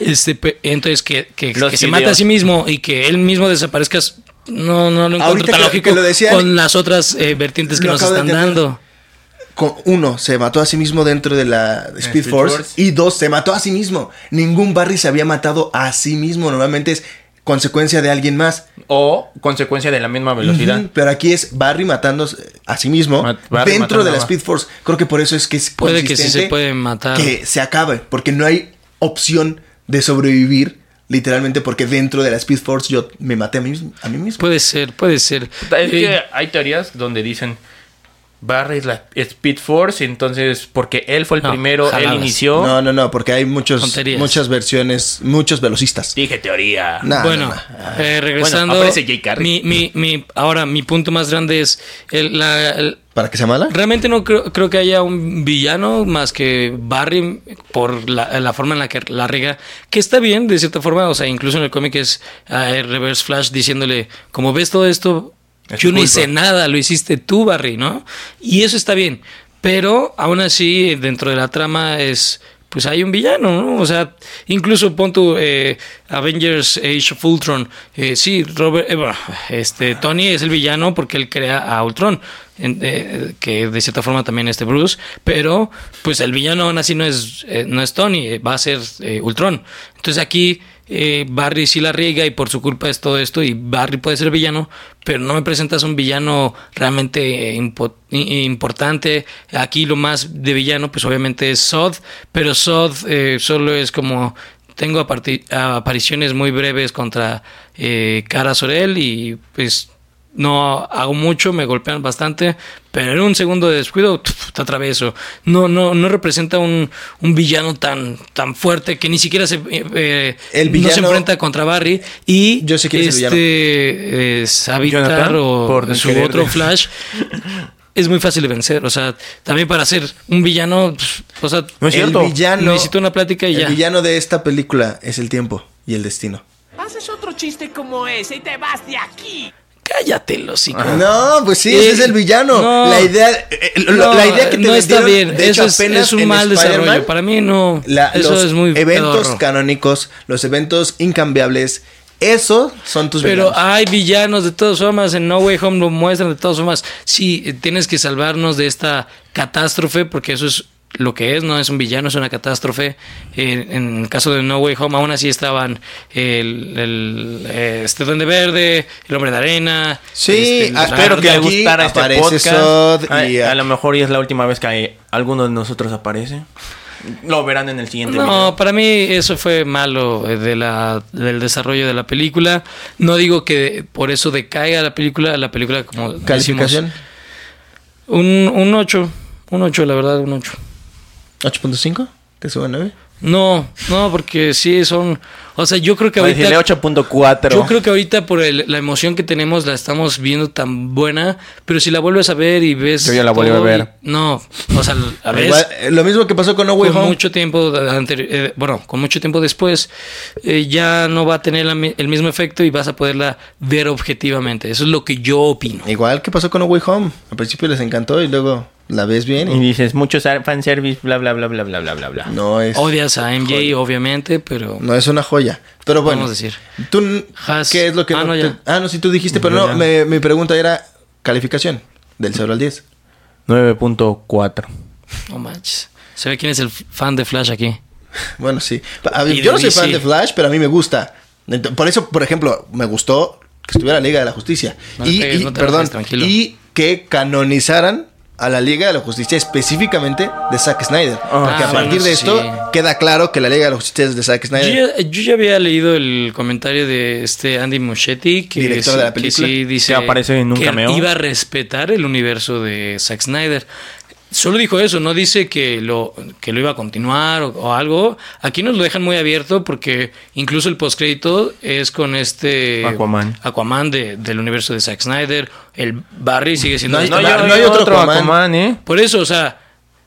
Este, pe- entonces, que, que, se mata a sí mismo y que él mismo desaparezca, es- no, no lo encuentro Ahorita tan que- lógico que lo decían- con las otras eh, vertientes que nos están dando. uno, se mató a sí mismo dentro de la Speed, Speed Force, Force. Y dos, se mató a sí mismo. Ningún Barry se había matado a sí mismo. Normalmente es consecuencia de alguien más. O consecuencia de la misma velocidad. Pero aquí es Barry matándose a sí mismo Mat- Barry dentro matando de la Speed Force. Creo que por eso es que es Puede que sí se puede matar. Que se acabe. Porque no hay opción de sobrevivir. Literalmente porque dentro de la Speed Force yo me maté a mí, mismo- a mí mismo. Puede ser, puede ser. Es que Eh, hay teorías donde dicen Barry es la Speed Force, entonces porque él fue el No, primero, jaladas. él inició. No, no, no, porque hay muchos, muchas versiones, muchos velocistas. Dije teoría. Nah, bueno, nah, nah. eh, regresando. Bueno, aparece Jay Carrey. mi, mi, mi, ahora, mi punto más grande es el, la, el- ¿Para que sea mala? Realmente no creo, creo que haya un villano más que Barry por la, la forma en la que la riega, que está bien de cierta forma, o sea, incluso en el cómic es eh, Reverse Flash diciéndole, como ves todo esto, Es yo no culpa". hice nada, lo hiciste tú, Barry, ¿no? Y eso está bien, pero aún así dentro de la trama es... Pues hay un villano, ¿no? O sea, incluso pon tu eh, Avengers Age of Ultron. Eh, sí, Robert, eh, bueno, este, Tony es el villano porque él crea a Ultron, en- eh, que de cierta forma también este Bruce, pero pues el villano aún así no es, no es Tony, va a ser Ultron. Entonces aquí eh, Barry sí la riega y por su culpa es todo esto y Barry puede ser villano, pero no me presentas un villano realmente eh, importante. Aquí lo más de villano pues obviamente es Sod, pero Sod eh, solo es como tengo apariciones muy breves contra eh, Cara Sorel y pues no hago mucho, me golpean bastante, pero en un segundo de descuido te atraveso. No, no, no representa un, un villano tan, tan fuerte que ni siquiera se, eh, eh, El no se villano- enfrenta contra Barry y Yo sé quién es el este eh, Savitar Jonathan, o por su otro Flash es muy fácil de vencer. O sea, también para ser un villano, o sea, No es el villano, necesito una plática y el ya. villano de esta película es el tiempo y el destino. Haces otro chiste como ese y te vas de aquí. Cállate, los No, pues sí, Eh, ese es el villano. no. la idea, eh, No, la idea que te no está bien. de Eso hecho, es, apenas es un mal desarrollo. Para mí no. la- eso los es muy eventos pedorro. canónicos, los eventos incambiables, esos son tus Pero villanos. hay villanos de todas formas, en No Way Home lo muestran de todas formas. Sí, eh, tienes que salvarnos de esta catástrofe, porque eso es lo que es, no es un villano, es una catástrofe. Eh, en el caso de No Way Home, aún así estaban el, el, eh, este Duende Verde, el Hombre de Arena. Sí, este, ah, Espero que le Aquí gustara este podcast. Sod a, y, a ah, lo mejor ya es la última vez que hay- alguno de nosotros aparece. Lo verán en el siguiente No, video. para mí eso fue malo eh, de la, del desarrollo de la película. No digo que por eso decaiga la película, la película como decimos, ¿Calificación? un, un 8, un 8, la verdad, un 8. ¿8.5? ¿Te sube a 9? No, no, porque sí son, o sea, yo creo que ahorita decirle 8.4. yo creo que ahorita por el- la emoción que tenemos la estamos viendo tan buena, pero si la vuelves a ver y ves Yo ya la vuelvo a ver. y- no, o sea, a ver Igual, eh, lo mismo que pasó con No Way con Home. mucho tiempo eh, bueno, con mucho tiempo después eh, ya no va a tener la el mismo efecto y vas a poderla ver objetivamente. Eso es lo que yo opino. Igual que pasó con No Way Home. Al principio les encantó y luego la ves bien Y y dices, muchos fanservice, bla, bla, bla, bla, bla, bla, bla, bla. no es, Odias a MJ, Joya. obviamente, pero no es una joya. Pero bueno, Vamos a decir. ¿tú Has- qué es lo que Ah, no no, te- ya. Ah, no, sí tú dijiste, pero no, me- mi pregunta era calificación del 0 al 10. 9.4. no manches. Se ve quién es el fan de Flash aquí. Bueno, sí. A yo no soy DC. fan de Flash, pero a mí me gusta. Por eso, por ejemplo, me gustó que estuviera la Liga de la Justicia. No y, pegues, y- no te perdón, y que canonizaran a la Liga de la Justicia específicamente de Zack Snyder. Porque a Ah, partir bueno, de esto sí. queda claro que la Liga de la Justicia es de Zack Yo Snyder. ya, yo ya había leído el comentario de este Andy Muschietti que, Director de la que película. sí dice Que aparece en un que cameo. iba a respetar el universo de Zack Snyder. Solo dijo eso, no dice que lo, que lo iba a continuar o, o algo. Aquí nos lo dejan muy abierto porque incluso el postcrédito es con este Aquaman. Aquaman de- del universo de Zack Snyder. El Barry sigue siendo... No este- no hay- no hay otro Aquaman. Aquaman, ¿eh? Por eso, o sea,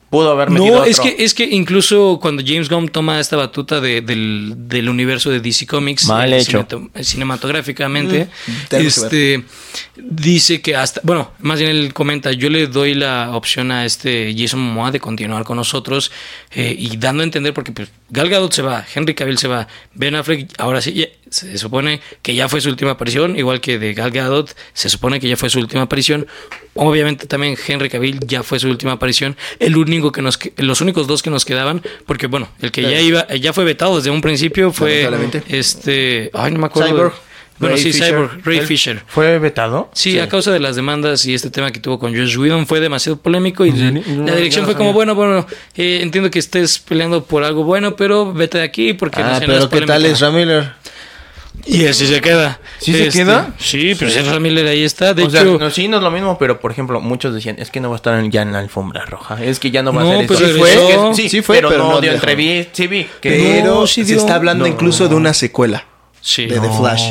Pudo haber metido no, otro. es que, es que incluso cuando James Gunn toma esta batuta de- del, del universo de DC Comics Mal eh, hecho. cineto- cinematográficamente, que este dice que hasta, bueno, más bien él comenta, yo le doy la opción a este Jason Momoa de continuar con nosotros eh, y dando a entender porque pues, Gal Gadot se va, Henry Cavill se va, Ben Affleck ahora sí se supone que ya fue su última aparición, igual que de Gal Gadot se supone que ya fue su última aparición. Obviamente también Henry Cavill ya fue su última aparición. El único que nos los únicos dos que nos quedaban, porque bueno, el que ya iba ya fue vetado desde un principio fue este, ay no me acuerdo. Cyborg. Bueno, Ray sí, Fisher. Cyborg, Ray ¿Él Fisher. ¿Fue vetado? Sí, a causa de las demandas y este tema que tuvo con Josh Whedon fue demasiado polémico y la dirección no fue como, bueno, bueno, eh, entiendo que estés peleando por algo bueno, pero vete de aquí porque Ah, no pero ¿qué tal polémica". es Ram Miller? Y así se queda. ¿Sí se Este, queda? Sí, pero es Ezra Miller ahí está. De o sea, hecho, no, sí, no es lo mismo, pero por ejemplo, muchos decían, es que no va a estar ya en la alfombra roja, es que ya no va No, a ser pues eso. regresó. Sí, Sí fue, pero, pero no, no dio entrevista, sí vi. Que Pero No, sí se dio. está hablando No. incluso de una secuela sí. de The Flash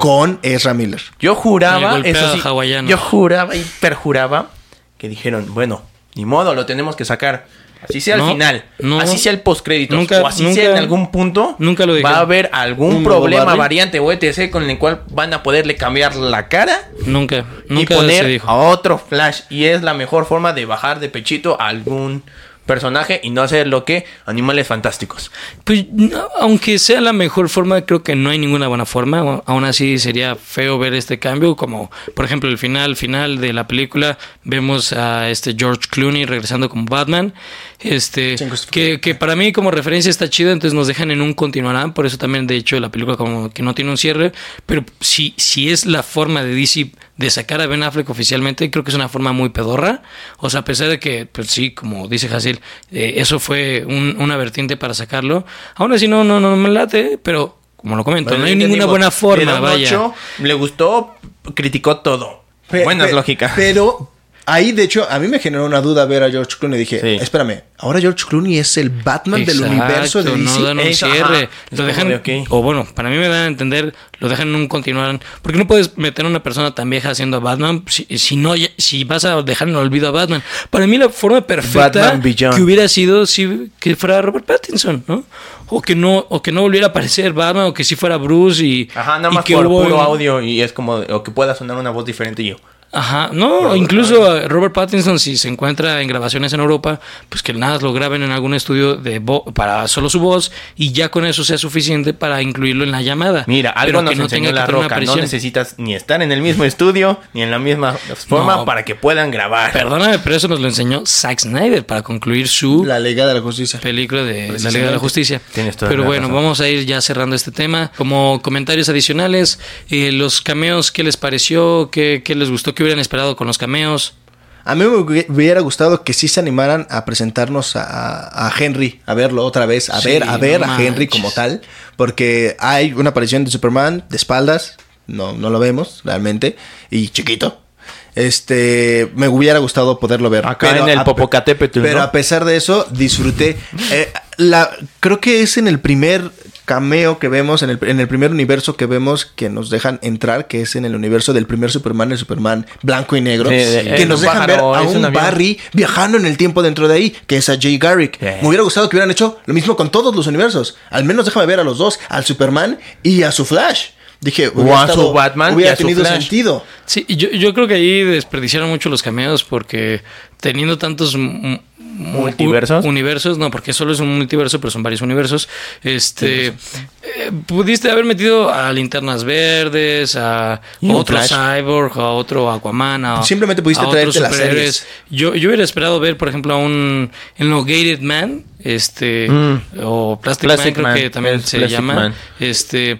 con Ezra Miller. Yo juraba, eso sí, hawaiano. yo juraba y perjuraba que dijeron, bueno, ni modo, lo tenemos que sacar. Así sea No, al final, no. así sea el postcrédito, o así nunca- sea en algún punto, nunca lo va a haber algún ¿Un nuevo problema, variante o etc. con el cual van a poderle cambiar la cara Nunca, y nunca se poner dijo. a otro Flash. Y es la mejor forma de bajar de pechito a algún personaje y no hacer lo que animales fantásticos. Pues no, aunque sea la mejor forma, creo que no hay ninguna buena forma. O- Aún así sería feo ver este cambio, como por ejemplo el final final de la película vemos a este George Clooney regresando como Batman, este que, que para mí como referencia está chido, entonces nos dejan en un continuarán, por eso también de hecho la película como que no tiene un cierre, pero si si es la forma de DC de sacar a Ben Affleck oficialmente, creo que es una forma muy pedorra. O sea, a pesar de que, pues sí, como dice Eh, eso fue un- una vertiente para sacarlo. Aún así no, no, no me late, pero como lo comento, Bueno, no hay ninguna buena forma, vaya. ocho, le gustó, criticó todo. Pe- Buenas pe- lógicas. Pero ahí, de hecho, a mí me generó una duda ver a George Clooney. Dije, Sí. espérame, ahora George Clooney es el Batman del universo de DC. No dan un cierre. Lo dejan, de, ok. o bueno, para mí me dan a entender, lo dejan en un continuar. Porque no puedes meter a una persona tan vieja haciendo a Batman si, si no, si vas a dejar en el olvido a Batman. Para mí la forma perfecta que hubiera sido si que fuera Robert Pattinson, ¿no? O que no, o que no volviera a aparecer Batman, o que si fuera Bruce y. Ajá, nada y más que por hubo puro audio y es como, o que pueda sonar una voz diferente y yo. Ajá, no, o incluso Robert Pattinson, si se encuentra en grabaciones en Europa, pues que nada lo graben en algún estudio de vo- para solo su voz y ya con eso sea suficiente para incluirlo en la llamada. Mira, algo Pero nos que no enseñó tenga la roca. No necesitas ni estar en el mismo estudio ni en la misma forma No. para que puedan grabar. Perdóname, pero eso nos lo enseñó Zack Snyder para concluir su La Liga de la Justicia. película de la Liga de la. Justicia. Tienes toda Pero la bueno, razón. vamos a ir ya cerrando este tema. Como comentarios adicionales, eh, los cameos, ¿qué les pareció? ¿Qué, qué les gustó? ¿Qué hubieran esperado con los cameos? A mí me hubi- hubiera gustado que sí se animaran a presentarnos a, a Henry, a verlo otra vez, a Sí, ver, a ver no a Henry como tal, porque hay una aparición de Superman de espaldas, no, no lo vemos realmente, y chiquito. Este, me hubiera gustado poderlo ver. Acá en el a- Popocatépetl, Pero ¿no? a pesar de eso, disfruté. Eh, la, creo que es en el primer cameo que vemos, en el, en el primer universo que vemos que nos dejan entrar, que es en el universo del primer Superman, el Superman blanco y negro, Sí, de- que nos dejan pájaro, ver a un. Barry viajando en el tiempo dentro de ahí, que es a Jay Garrick. Sí. Me hubiera gustado que hubieran hecho lo mismo con todos los universos. Al menos déjame ver a los dos, al Superman y a su Flash. Dije, O hubiera, a su estado- Batman y hubiera a su tenido Flash. sentido. Sí, yo, yo creo que ahí desperdiciaron mucho los cameos porque teniendo tantos ¿Multiversos? u- universos, no, porque solo es un multiverso, pero son varios universos. Este, eh, pudiste haber metido a linternas verdes, a otro Flash. Cyborg, a otro Aquaman, a, Simplemente pudiste a traerte otros las series. Yo, yo hubiera esperado ver, por ejemplo, a un Elongated Man, este, Mm. o Plastic, Plastic Man, creo que también se Plastic llama. Man. Este,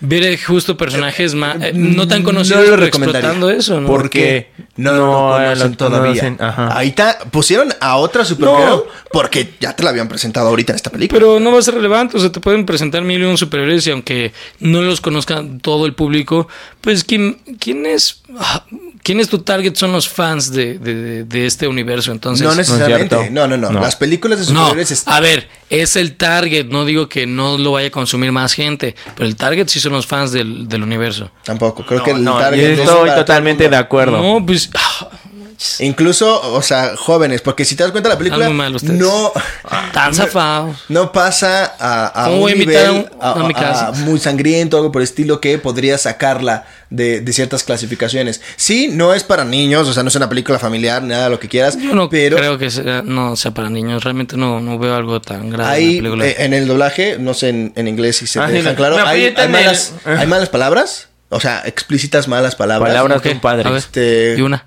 ver justo personajes más, eh, no tan No conocidos, lo pero recomendaría. explotando eso, ¿no? Porque no, no, lo conocen lo- no todavía. conocen. Ahí está, pusieron a otra Supergirl porque ya te la habían presentado ahorita en esta película. Pero no va a ser relevante, o sea, te pueden presentar mil y un superhéroes y aunque no los conozca todo el público, pues ¿quién, quién es ah, quién es tu target? Son los fans de, de- de este universo, entonces... no necesariamente. No, no, no, No. Las películas de No, superhéroes están. A ver, es el target, no digo que no lo vaya a consumir más gente, pero el target sí son los fans del, del universo. Tampoco. Creo No, que el no, target yo es estoy totalmente de acuerdo. No, pues... ah, Incluso, o sea, jóvenes, porque si te das cuenta la película mal no tan zafados. no pasa a, a ¿Cómo un voy a invitar a nivel un- a mi casa? muy sangriento, algo por el estilo que podría sacarla de, de ciertas clasificaciones. Sí, no es para niños, o sea, no es una película familiar, nada de lo que quieras, Yo no pero creo que sea, no sea para niños, realmente no, no veo algo tan grave en Hay, la película. eh, en el doblaje, no sé en, en inglés si se Ah, te dejan no. claro, hay, malas, hay malas palabras, o sea, explícitas malas palabras. Palabras de un padre. Este, Y una.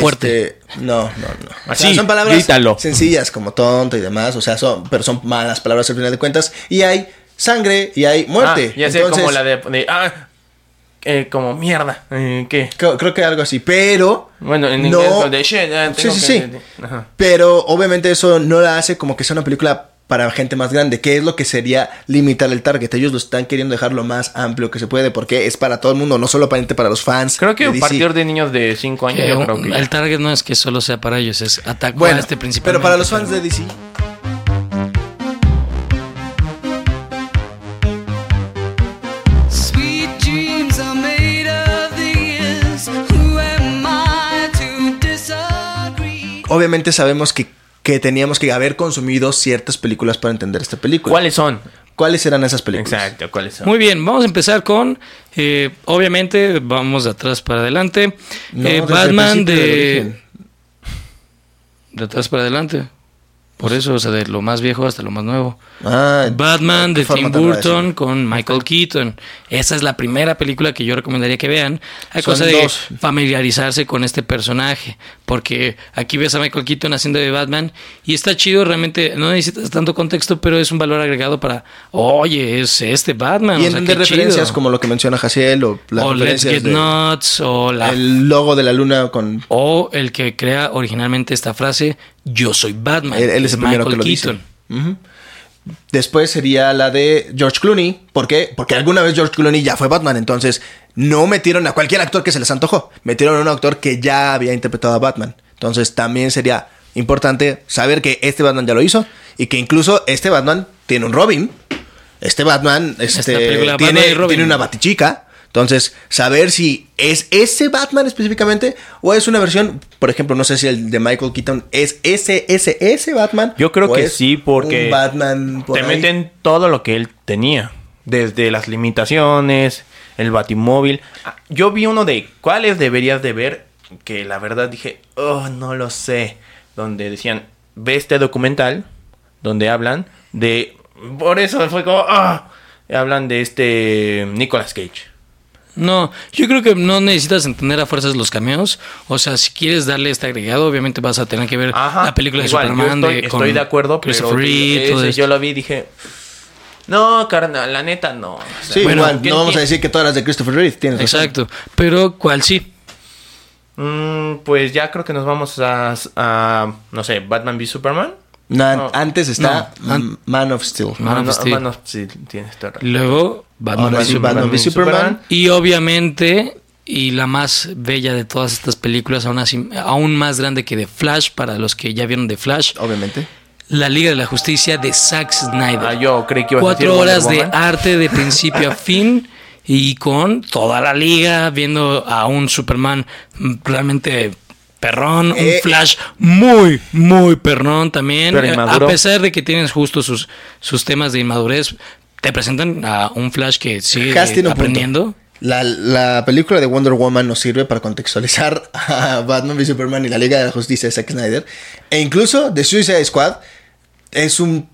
Fuerte. este, no, no, no. O Así, sea, son palabras grítalo. sencillas como tonto y demás, o sea, son, pero son malas palabras al final de cuentas. Y hay sangre y hay muerte. Ah, ya sé Entonces, como la de, de- ah, eh, como mierda. Eh, ¿Qué? creo, creo que algo así, pero Bueno, en no- inglés lo de shit. ah, Sí, sí, que- sí. ajá. Pero obviamente eso no la hace como que sea una película para gente más grande, que es lo que sería limitar el target. Ellos lo están queriendo dejar lo más amplio que se puede, porque es para todo el mundo, no solamente para los fans. Creo que DC. partir de niños de 5 años, Eh, yo creo que. el target no es que solo sea para ellos, es atacar Bueno, este principal. pero para los fans de DC. Obviamente sabemos que, que teníamos que haber consumido ciertas películas para entender esta película. ¿Cuáles son? ¿Cuáles eran esas películas? Exacto, ¿cuáles son? Muy bien, vamos a empezar con, eh, obviamente, vamos de atrás para adelante. No, Eh, Batman de... origen. De atrás para adelante. Por eso, o sea, de lo más viejo hasta lo más nuevo. Ah, Batman de Tim Burton con Michael Keaton. Esa es la primera película que yo recomendaría que vean. Hay cosa de dos. familiarizarse con este personaje. Porque aquí ves a Michael Keaton haciendo de Batman y está chido, realmente no necesitas tanto contexto, pero es un valor agregado para, oye, es este Batman. Y o sea, en qué de referencias chido. como lo que menciona Jaciel o las o Let's Get de- Nuts o la el logo de la luna con o el que crea originalmente esta frase, yo soy Batman. él, él es el primero que lo dice. Después sería la de George Clooney. ¿Por qué? Porque alguna vez George Clooney ya fue Batman. Entonces, no metieron a cualquier actor que se les antojó. Metieron a un actor que ya había interpretado a Batman. Entonces, también sería importante saber que este Batman ya lo hizo. Y que incluso este Batman tiene un Robin. Este Batman este, Batman tiene, Robin. tiene una batichica. Entonces, saber si es ese Batman específicamente o es una versión, por ejemplo, no sé si el de Michael Keaton es ese, ese, ese Batman. Yo creo que sí, porque un Batman por te ahí. meten todo lo que él tenía. Desde las limitaciones, el batimóvil. Ah, Yo vi uno de cuáles deberías de ver, que la verdad dije, oh, no lo sé. Donde decían, ve este documental, donde hablan de... Por eso fue como, ah, hablan de este Nicolas Cage. No, yo creo que no necesitas entender a fuerzas los cameos. O sea, si quieres darle este agregado, obviamente vas a tener que ver Ajá, la película de yo Superman. estoy, de, estoy de acuerdo, pero ese esto. yo lo vi y dije, no, carnal, la neta no. O sea, Sí, Bueno, igual, ¿quién- no vamos a decir que todas las de Christopher Reeve tienes razón. Exacto. Pero, ¿cuál sí? Mm, pues ya creo que nos vamos a, a, no sé, Batman v Superman. Na- No. Antes está No, Man of Steel. Man of no, Steel. Man of Steel, tienes toda razón. Luego, Batman Ahora sí, Superman. Batman v Superman. Y obviamente, y la más bella de todas estas películas, aún, así, aún más grande que de Flash, para los que ya vieron de Flash, Obviamente. La Liga de la Justicia de Zack Snyder. Ah, yo creí que ibas a decir Cuatro horas de arte de principio a fin y con toda la liga viendo a un Superman realmente perrón, Eh, un Flash muy, muy perrón también. Eh. A pesar de que tienen justo sus, sus temas de inmadurez, te presentan a un Flash que sigue punto. aprendiendo. La, la película de Wonder Woman nos sirve para contextualizar a Batman v Superman y la Liga de la Justicia de Zack Snyder. E incluso The Suicide Squad es un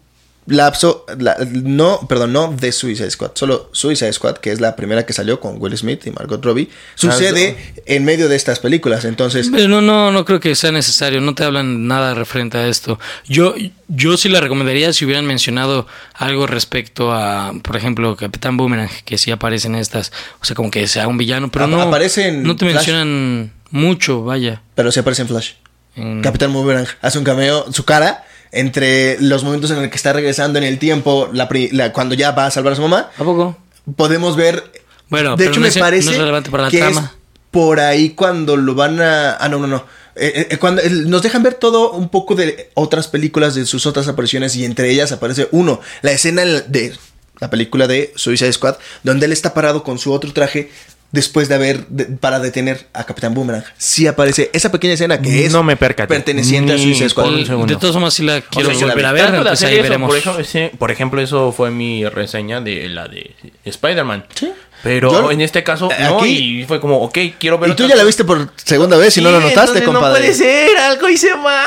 lapso, la- no, perdón, no The Suicide Squad, solo Suicide Squad, que es la primera que salió con Will Smith y Margot Robbie, sucede en medio de estas películas. Entonces, Pero no, no, no creo que sea necesario. No te hablan nada referente a esto. Yo, yo sí la recomendaría si hubieran mencionado algo respecto a, por ejemplo, Capitán Boomerang, que sí aparece en estas. O sea, como que sea un villano, pero no. aparece en No te Flash. mencionan mucho, vaya. pero se aparece en Flash. En- Capitán Boomerang hace un cameo, su cara, entre los momentos en el que está regresando en el tiempo, la pri- la- cuando ya va a salvar a su mamá, ¿A poco? podemos ver. Bueno, de pero hecho, no me es- parece no es relevante para la que trama. es por ahí cuando lo van a. Ah, no, no, no. Eh, eh, cuando el- nos dejan ver todo un poco de otras películas, de sus otras apariciones, y entre ellas aparece uno, la escena de la película de Suicide Squad, donde él está parado con su otro traje después de haber de- para detener a Capitán Boomerang. Sí aparece esa pequeña escena que es No me percaté. perteneciente a Suicide Squad. De todas formas, sí la quiero sea, la volver a ver. Entonces ahí eso, veremos. Por ejemplo, ese- por ejemplo, eso fue mi reseña de la de Spider-Man. Sí. Pero Yo- en este caso, eh, no, aquí- y fue como, ok, quiero ver Y tú ya la viste por segunda vez y no lo notaste, compadre. No puede ser, algo hice mal.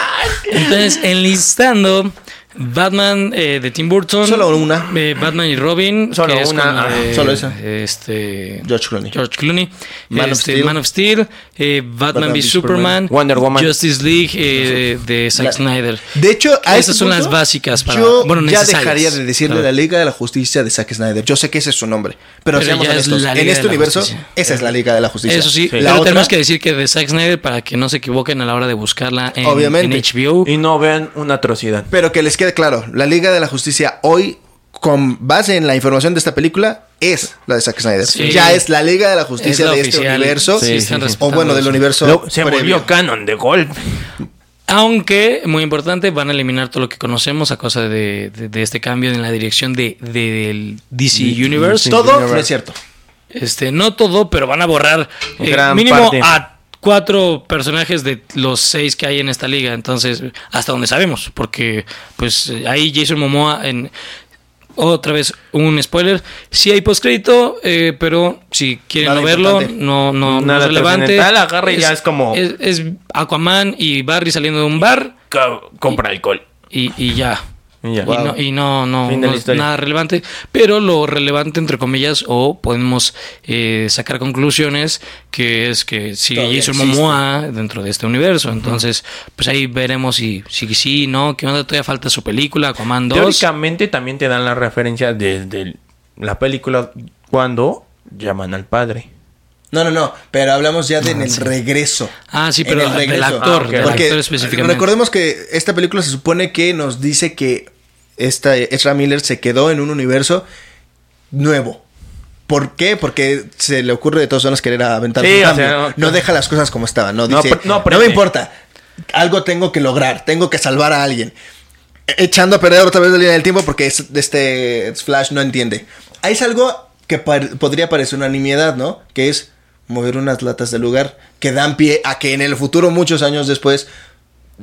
Entonces, enlistando Batman eh, de Tim Burton. Solo una. eh, Batman y Robin. Solo que es una, con ah, de, solo esa. Este. George Clooney. George Clooney. Man of este, Steel. Man of Steel. Eh, Batman, Batman v Superman. Superman. Wonder Woman. Justice League eh, de Zack La- Snyder. De hecho, a Esas este son las básicas para- Yo bueno, ya dejaría de decirle Claro. la Liga de la Justicia de Zack Snyder. Yo sé que ese es su nombre, pero, seamos es En este universo, Justicia. esa es la Liga de la Justicia. Eso sí, La pero otra, tenemos que decir que de Zack Snyder para que no se equivoquen a la hora de buscarla en, Obviamente. en HBO. Y no vean una atrocidad. Pero que les quede claro, la Liga de la Justicia hoy, con base en la información de esta película, es la de Zack Snyder. Sí. Ya es la Liga de la Justicia Es de este oficial. universo. Sí, están o bueno, del universo. Luego se previo. volvió canon de golpe. Aunque, muy importante, van a eliminar todo lo que conocemos a causa de, de- de este cambio en la dirección de, de- del DC Universe. Todo no es cierto. Este, no todo, pero van a borrar eh, mínimo parte. a cuatro personajes de los seis que hay en esta liga. Entonces, hasta donde sabemos, porque pues ahí Jason Momoa en otra vez un spoiler. Sí hay postcrédito, eh, pero si quieren Nada no verlo, importante. no, no, no Nada es relevante. agarra y ya es como- Es, es Aquaman y Barry saliendo de un bar. Co- compra alcohol. y, y ya. Y no, y no, no, es nada relevante. Pero lo relevante, entre comillas, o podemos eh, sacar conclusiones, que es que sigue Todavía Jason existe. Momoa dentro de este universo. Entonces, pues ahí veremos si si sí, no, que onda, todavía falta su película, 2. Teóricamente también te dan la referencia desde la película cuando llaman al padre. No, no, no, pero hablamos ya de en el regreso. Ah, sí, pero el del regreso. actor, Ah, del Porque actor específicamente. recordemos que esta película se supone que nos dice que esta Ezra Miller se quedó en un universo nuevo. ¿Por qué? Porque se le ocurre de todas zonas querer aventar Sí, un o cambio. sea, no, no- deja las cosas como estaban. No, dice, no no, aprende". me importa. Algo tengo que lograr. Tengo que salvar a alguien. E- Echando a perder otra vez la línea del tiempo porque es- este Flash no entiende. Ahí es algo que par- podría parecer una nimiedad, ¿no? Que es mover unas latas del lugar que dan pie a que en el futuro, muchos años después,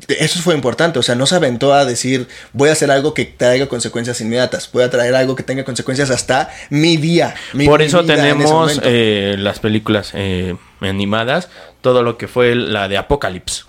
eso fue importante, o sea, no se aventó a decir voy a hacer algo que traiga consecuencias inmediatas, voy a traer algo que tenga consecuencias hasta mi día. mi- Por mi eso tenemos eh, las películas eh, animadas, todo lo que fue la de Apocalypse.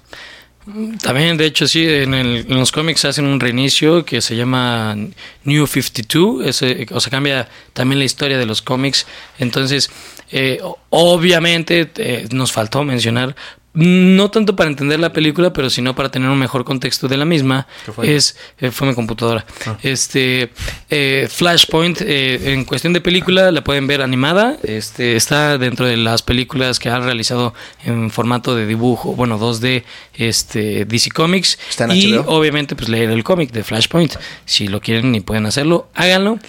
También, de hecho, sí, en, el- en los cómics hacen un reinicio que se llama New 52, ese, o sea, cambia también la historia de los cómics. Entonces, eh, obviamente eh, nos faltó mencionar, no tanto para entender la película, pero sino para tener un mejor contexto de la misma, es, eh, fue mi computadora. Este, eh, Flashpoint, eh, en cuestión de película, la pueden ver animada, este, está dentro de las películas que han realizado en formato de dibujo, bueno, 2D, este, DC Comics. Está en y HBO. obviamente, pues leer el cómic de Flashpoint. Si lo quieren y pueden hacerlo, háganlo.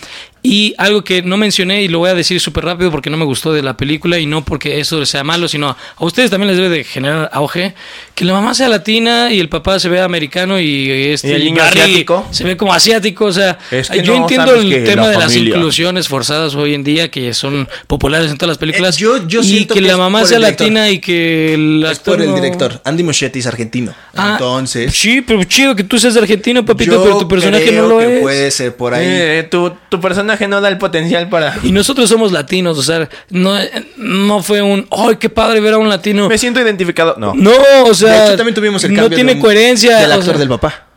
Y algo que no mencioné y lo voy a decir súper rápido porque no me gustó de la película y no porque eso sea malo, sino a ustedes también les debe de generar auge que la mamá sea latina y el papá se vea americano y este Y el niño Barry asiático. se ve como asiático, o sea, Es que yo no entiendo el tema la de las inclusiones forzadas hoy en día que son populares en todas las películas Eh, yo- yo y siento que, que la mamá sea latina y que el Es actor por el no- director. Andy Muschietti es argentino. Ah, Entonces, sí, pero chido que tú seas argentino, papito, yo pero tu personaje no creo lo que es. puede ser por ahí. Eh, tu, tu personaje no da el potencial para... Y nosotros somos latinos, o sea, no, no fue un, ¡ay, qué padre ver a un latino! Me siento identificado. No. No, o sea, de hecho, también tuvimos el no cambio tiene de un- coherencia. del o actor sea, del papá.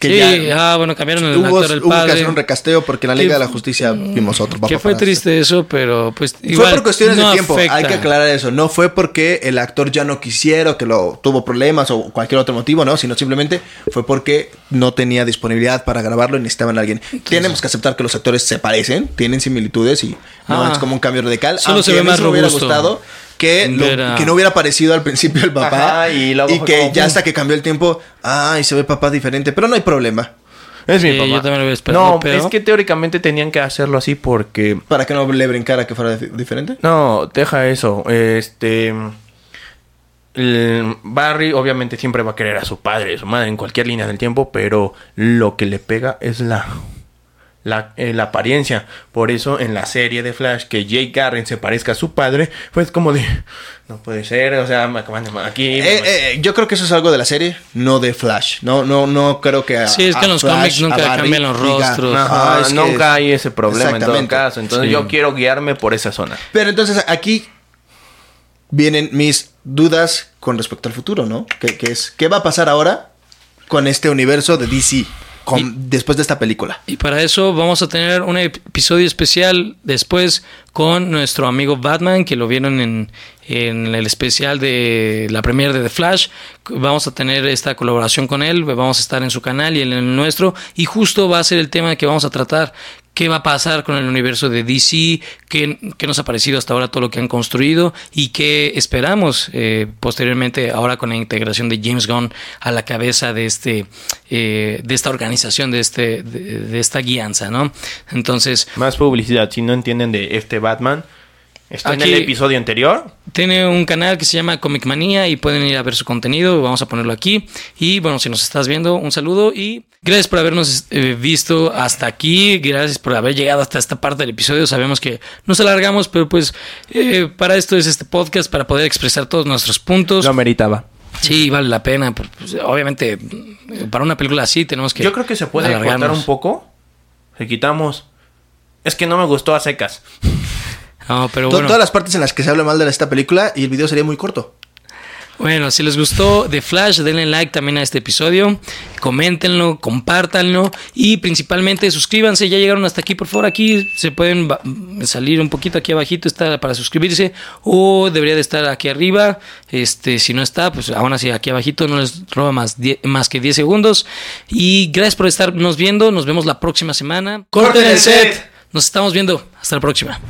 Que sí, ya ah, bueno, cambiaron el hubo, actor del hubo que padre. hacer un recasteo porque en la Que- Liga de la Justicia vimos otro que fue triste eso, pero pues Fue igual por cuestiones no de tiempo, afecta. hay que aclarar eso. No fue porque el actor ya no quisiera o que lo tuvo problemas o cualquier otro motivo, ¿no? Sino simplemente fue porque no tenía disponibilidad para grabarlo y necesitaban a alguien. Tenemos que aceptar que los actores se parecen, tienen similitudes y no Ah. es como un cambio radical. Solo se ve más me hubiera gustado que, lo- a- que no hubiera parecido al principio el papá Ajá, y que como, ya pum. hasta que cambió el tiempo, ay, se ve papá diferente, pero no hay problema. Es mi papá. yo también lo hubiera esperado, No, pero- es que teóricamente tenían que hacerlo así porque... Para que no le brincara que fuera dif- diferente. No, deja eso. Este... el Barry obviamente siempre va a querer a su padre a su madre en cualquier línea del tiempo, pero lo que le pega es la... La, eh, la apariencia. Por eso en la serie de Flash que Jake Garren se parezca a su padre, pues como de... No puede ser, o sea, me acaban de... Aquí... Eh, eh, yo creo que eso es algo de la serie, no de Flash. No, no, no creo que. a- Sí, es que en los Flash, cómics nunca Barry cambian los diga, rostros. Ajá, "Ah, es que- nunca hay ese problema en todo caso. Entonces Sí. yo quiero guiarme por esa zona. Pero entonces aquí vienen mis dudas con respecto al futuro, ¿no? Que, que es, ¿qué va a pasar ahora con este universo de DC? Con- después de esta película. Y para eso vamos a tener un ep- episodio especial después con nuestro amigo Batman, que lo vieron en, en el especial de la premiere de The Flash. Vamos a tener esta colaboración con él, vamos a estar en su canal y en el nuestro. Y justo va a ser el tema que vamos a tratar. ¿Qué va a pasar con el universo de DC? ¿Qué, qué nos ha parecido hasta ahora todo lo que han construido? ¿Y qué esperamos eh, posteriormente ahora con la integración de James Gunn a la cabeza de, este, eh, de esta organización, de, este, de, de esta guianza? ¿no? Entonces, Más publicidad, si no entienden de este Batman. Está en el episodio anterior. Tiene un canal que se llama Comic Manía y pueden ir a ver su contenido. Vamos a ponerlo aquí. Y bueno, si nos estás viendo, un saludo y gracias por habernos eh, visto hasta aquí. Gracias por haber llegado hasta esta parte del episodio. Sabemos que nos alargamos, pero pues eh, para esto es este podcast, para poder expresar todos nuestros puntos. Lo meritaba. Sí, vale la pena. pues, obviamente, para una película así tenemos que. Yo creo que se puede cortar alargarnos. un poco. Si quitamos. Es que no me gustó a secas. No, pero. Todas las partes en las que se habla mal de esta película y el video sería muy corto. Bueno, si les gustó The Flash, denle like también a este episodio, coméntenlo, compártanlo y principalmente suscríbanse. Ya llegaron hasta aquí, por favor, aquí se pueden salir un poquito aquí abajito está para suscribirse o debería de estar aquí arriba. Este, si no está, pues aún así aquí abajito no les roba más, más que 10 segundos. Y gracias por estarnos viendo. Nos vemos la próxima semana. Corten el set. Nos estamos viendo. Hasta la próxima.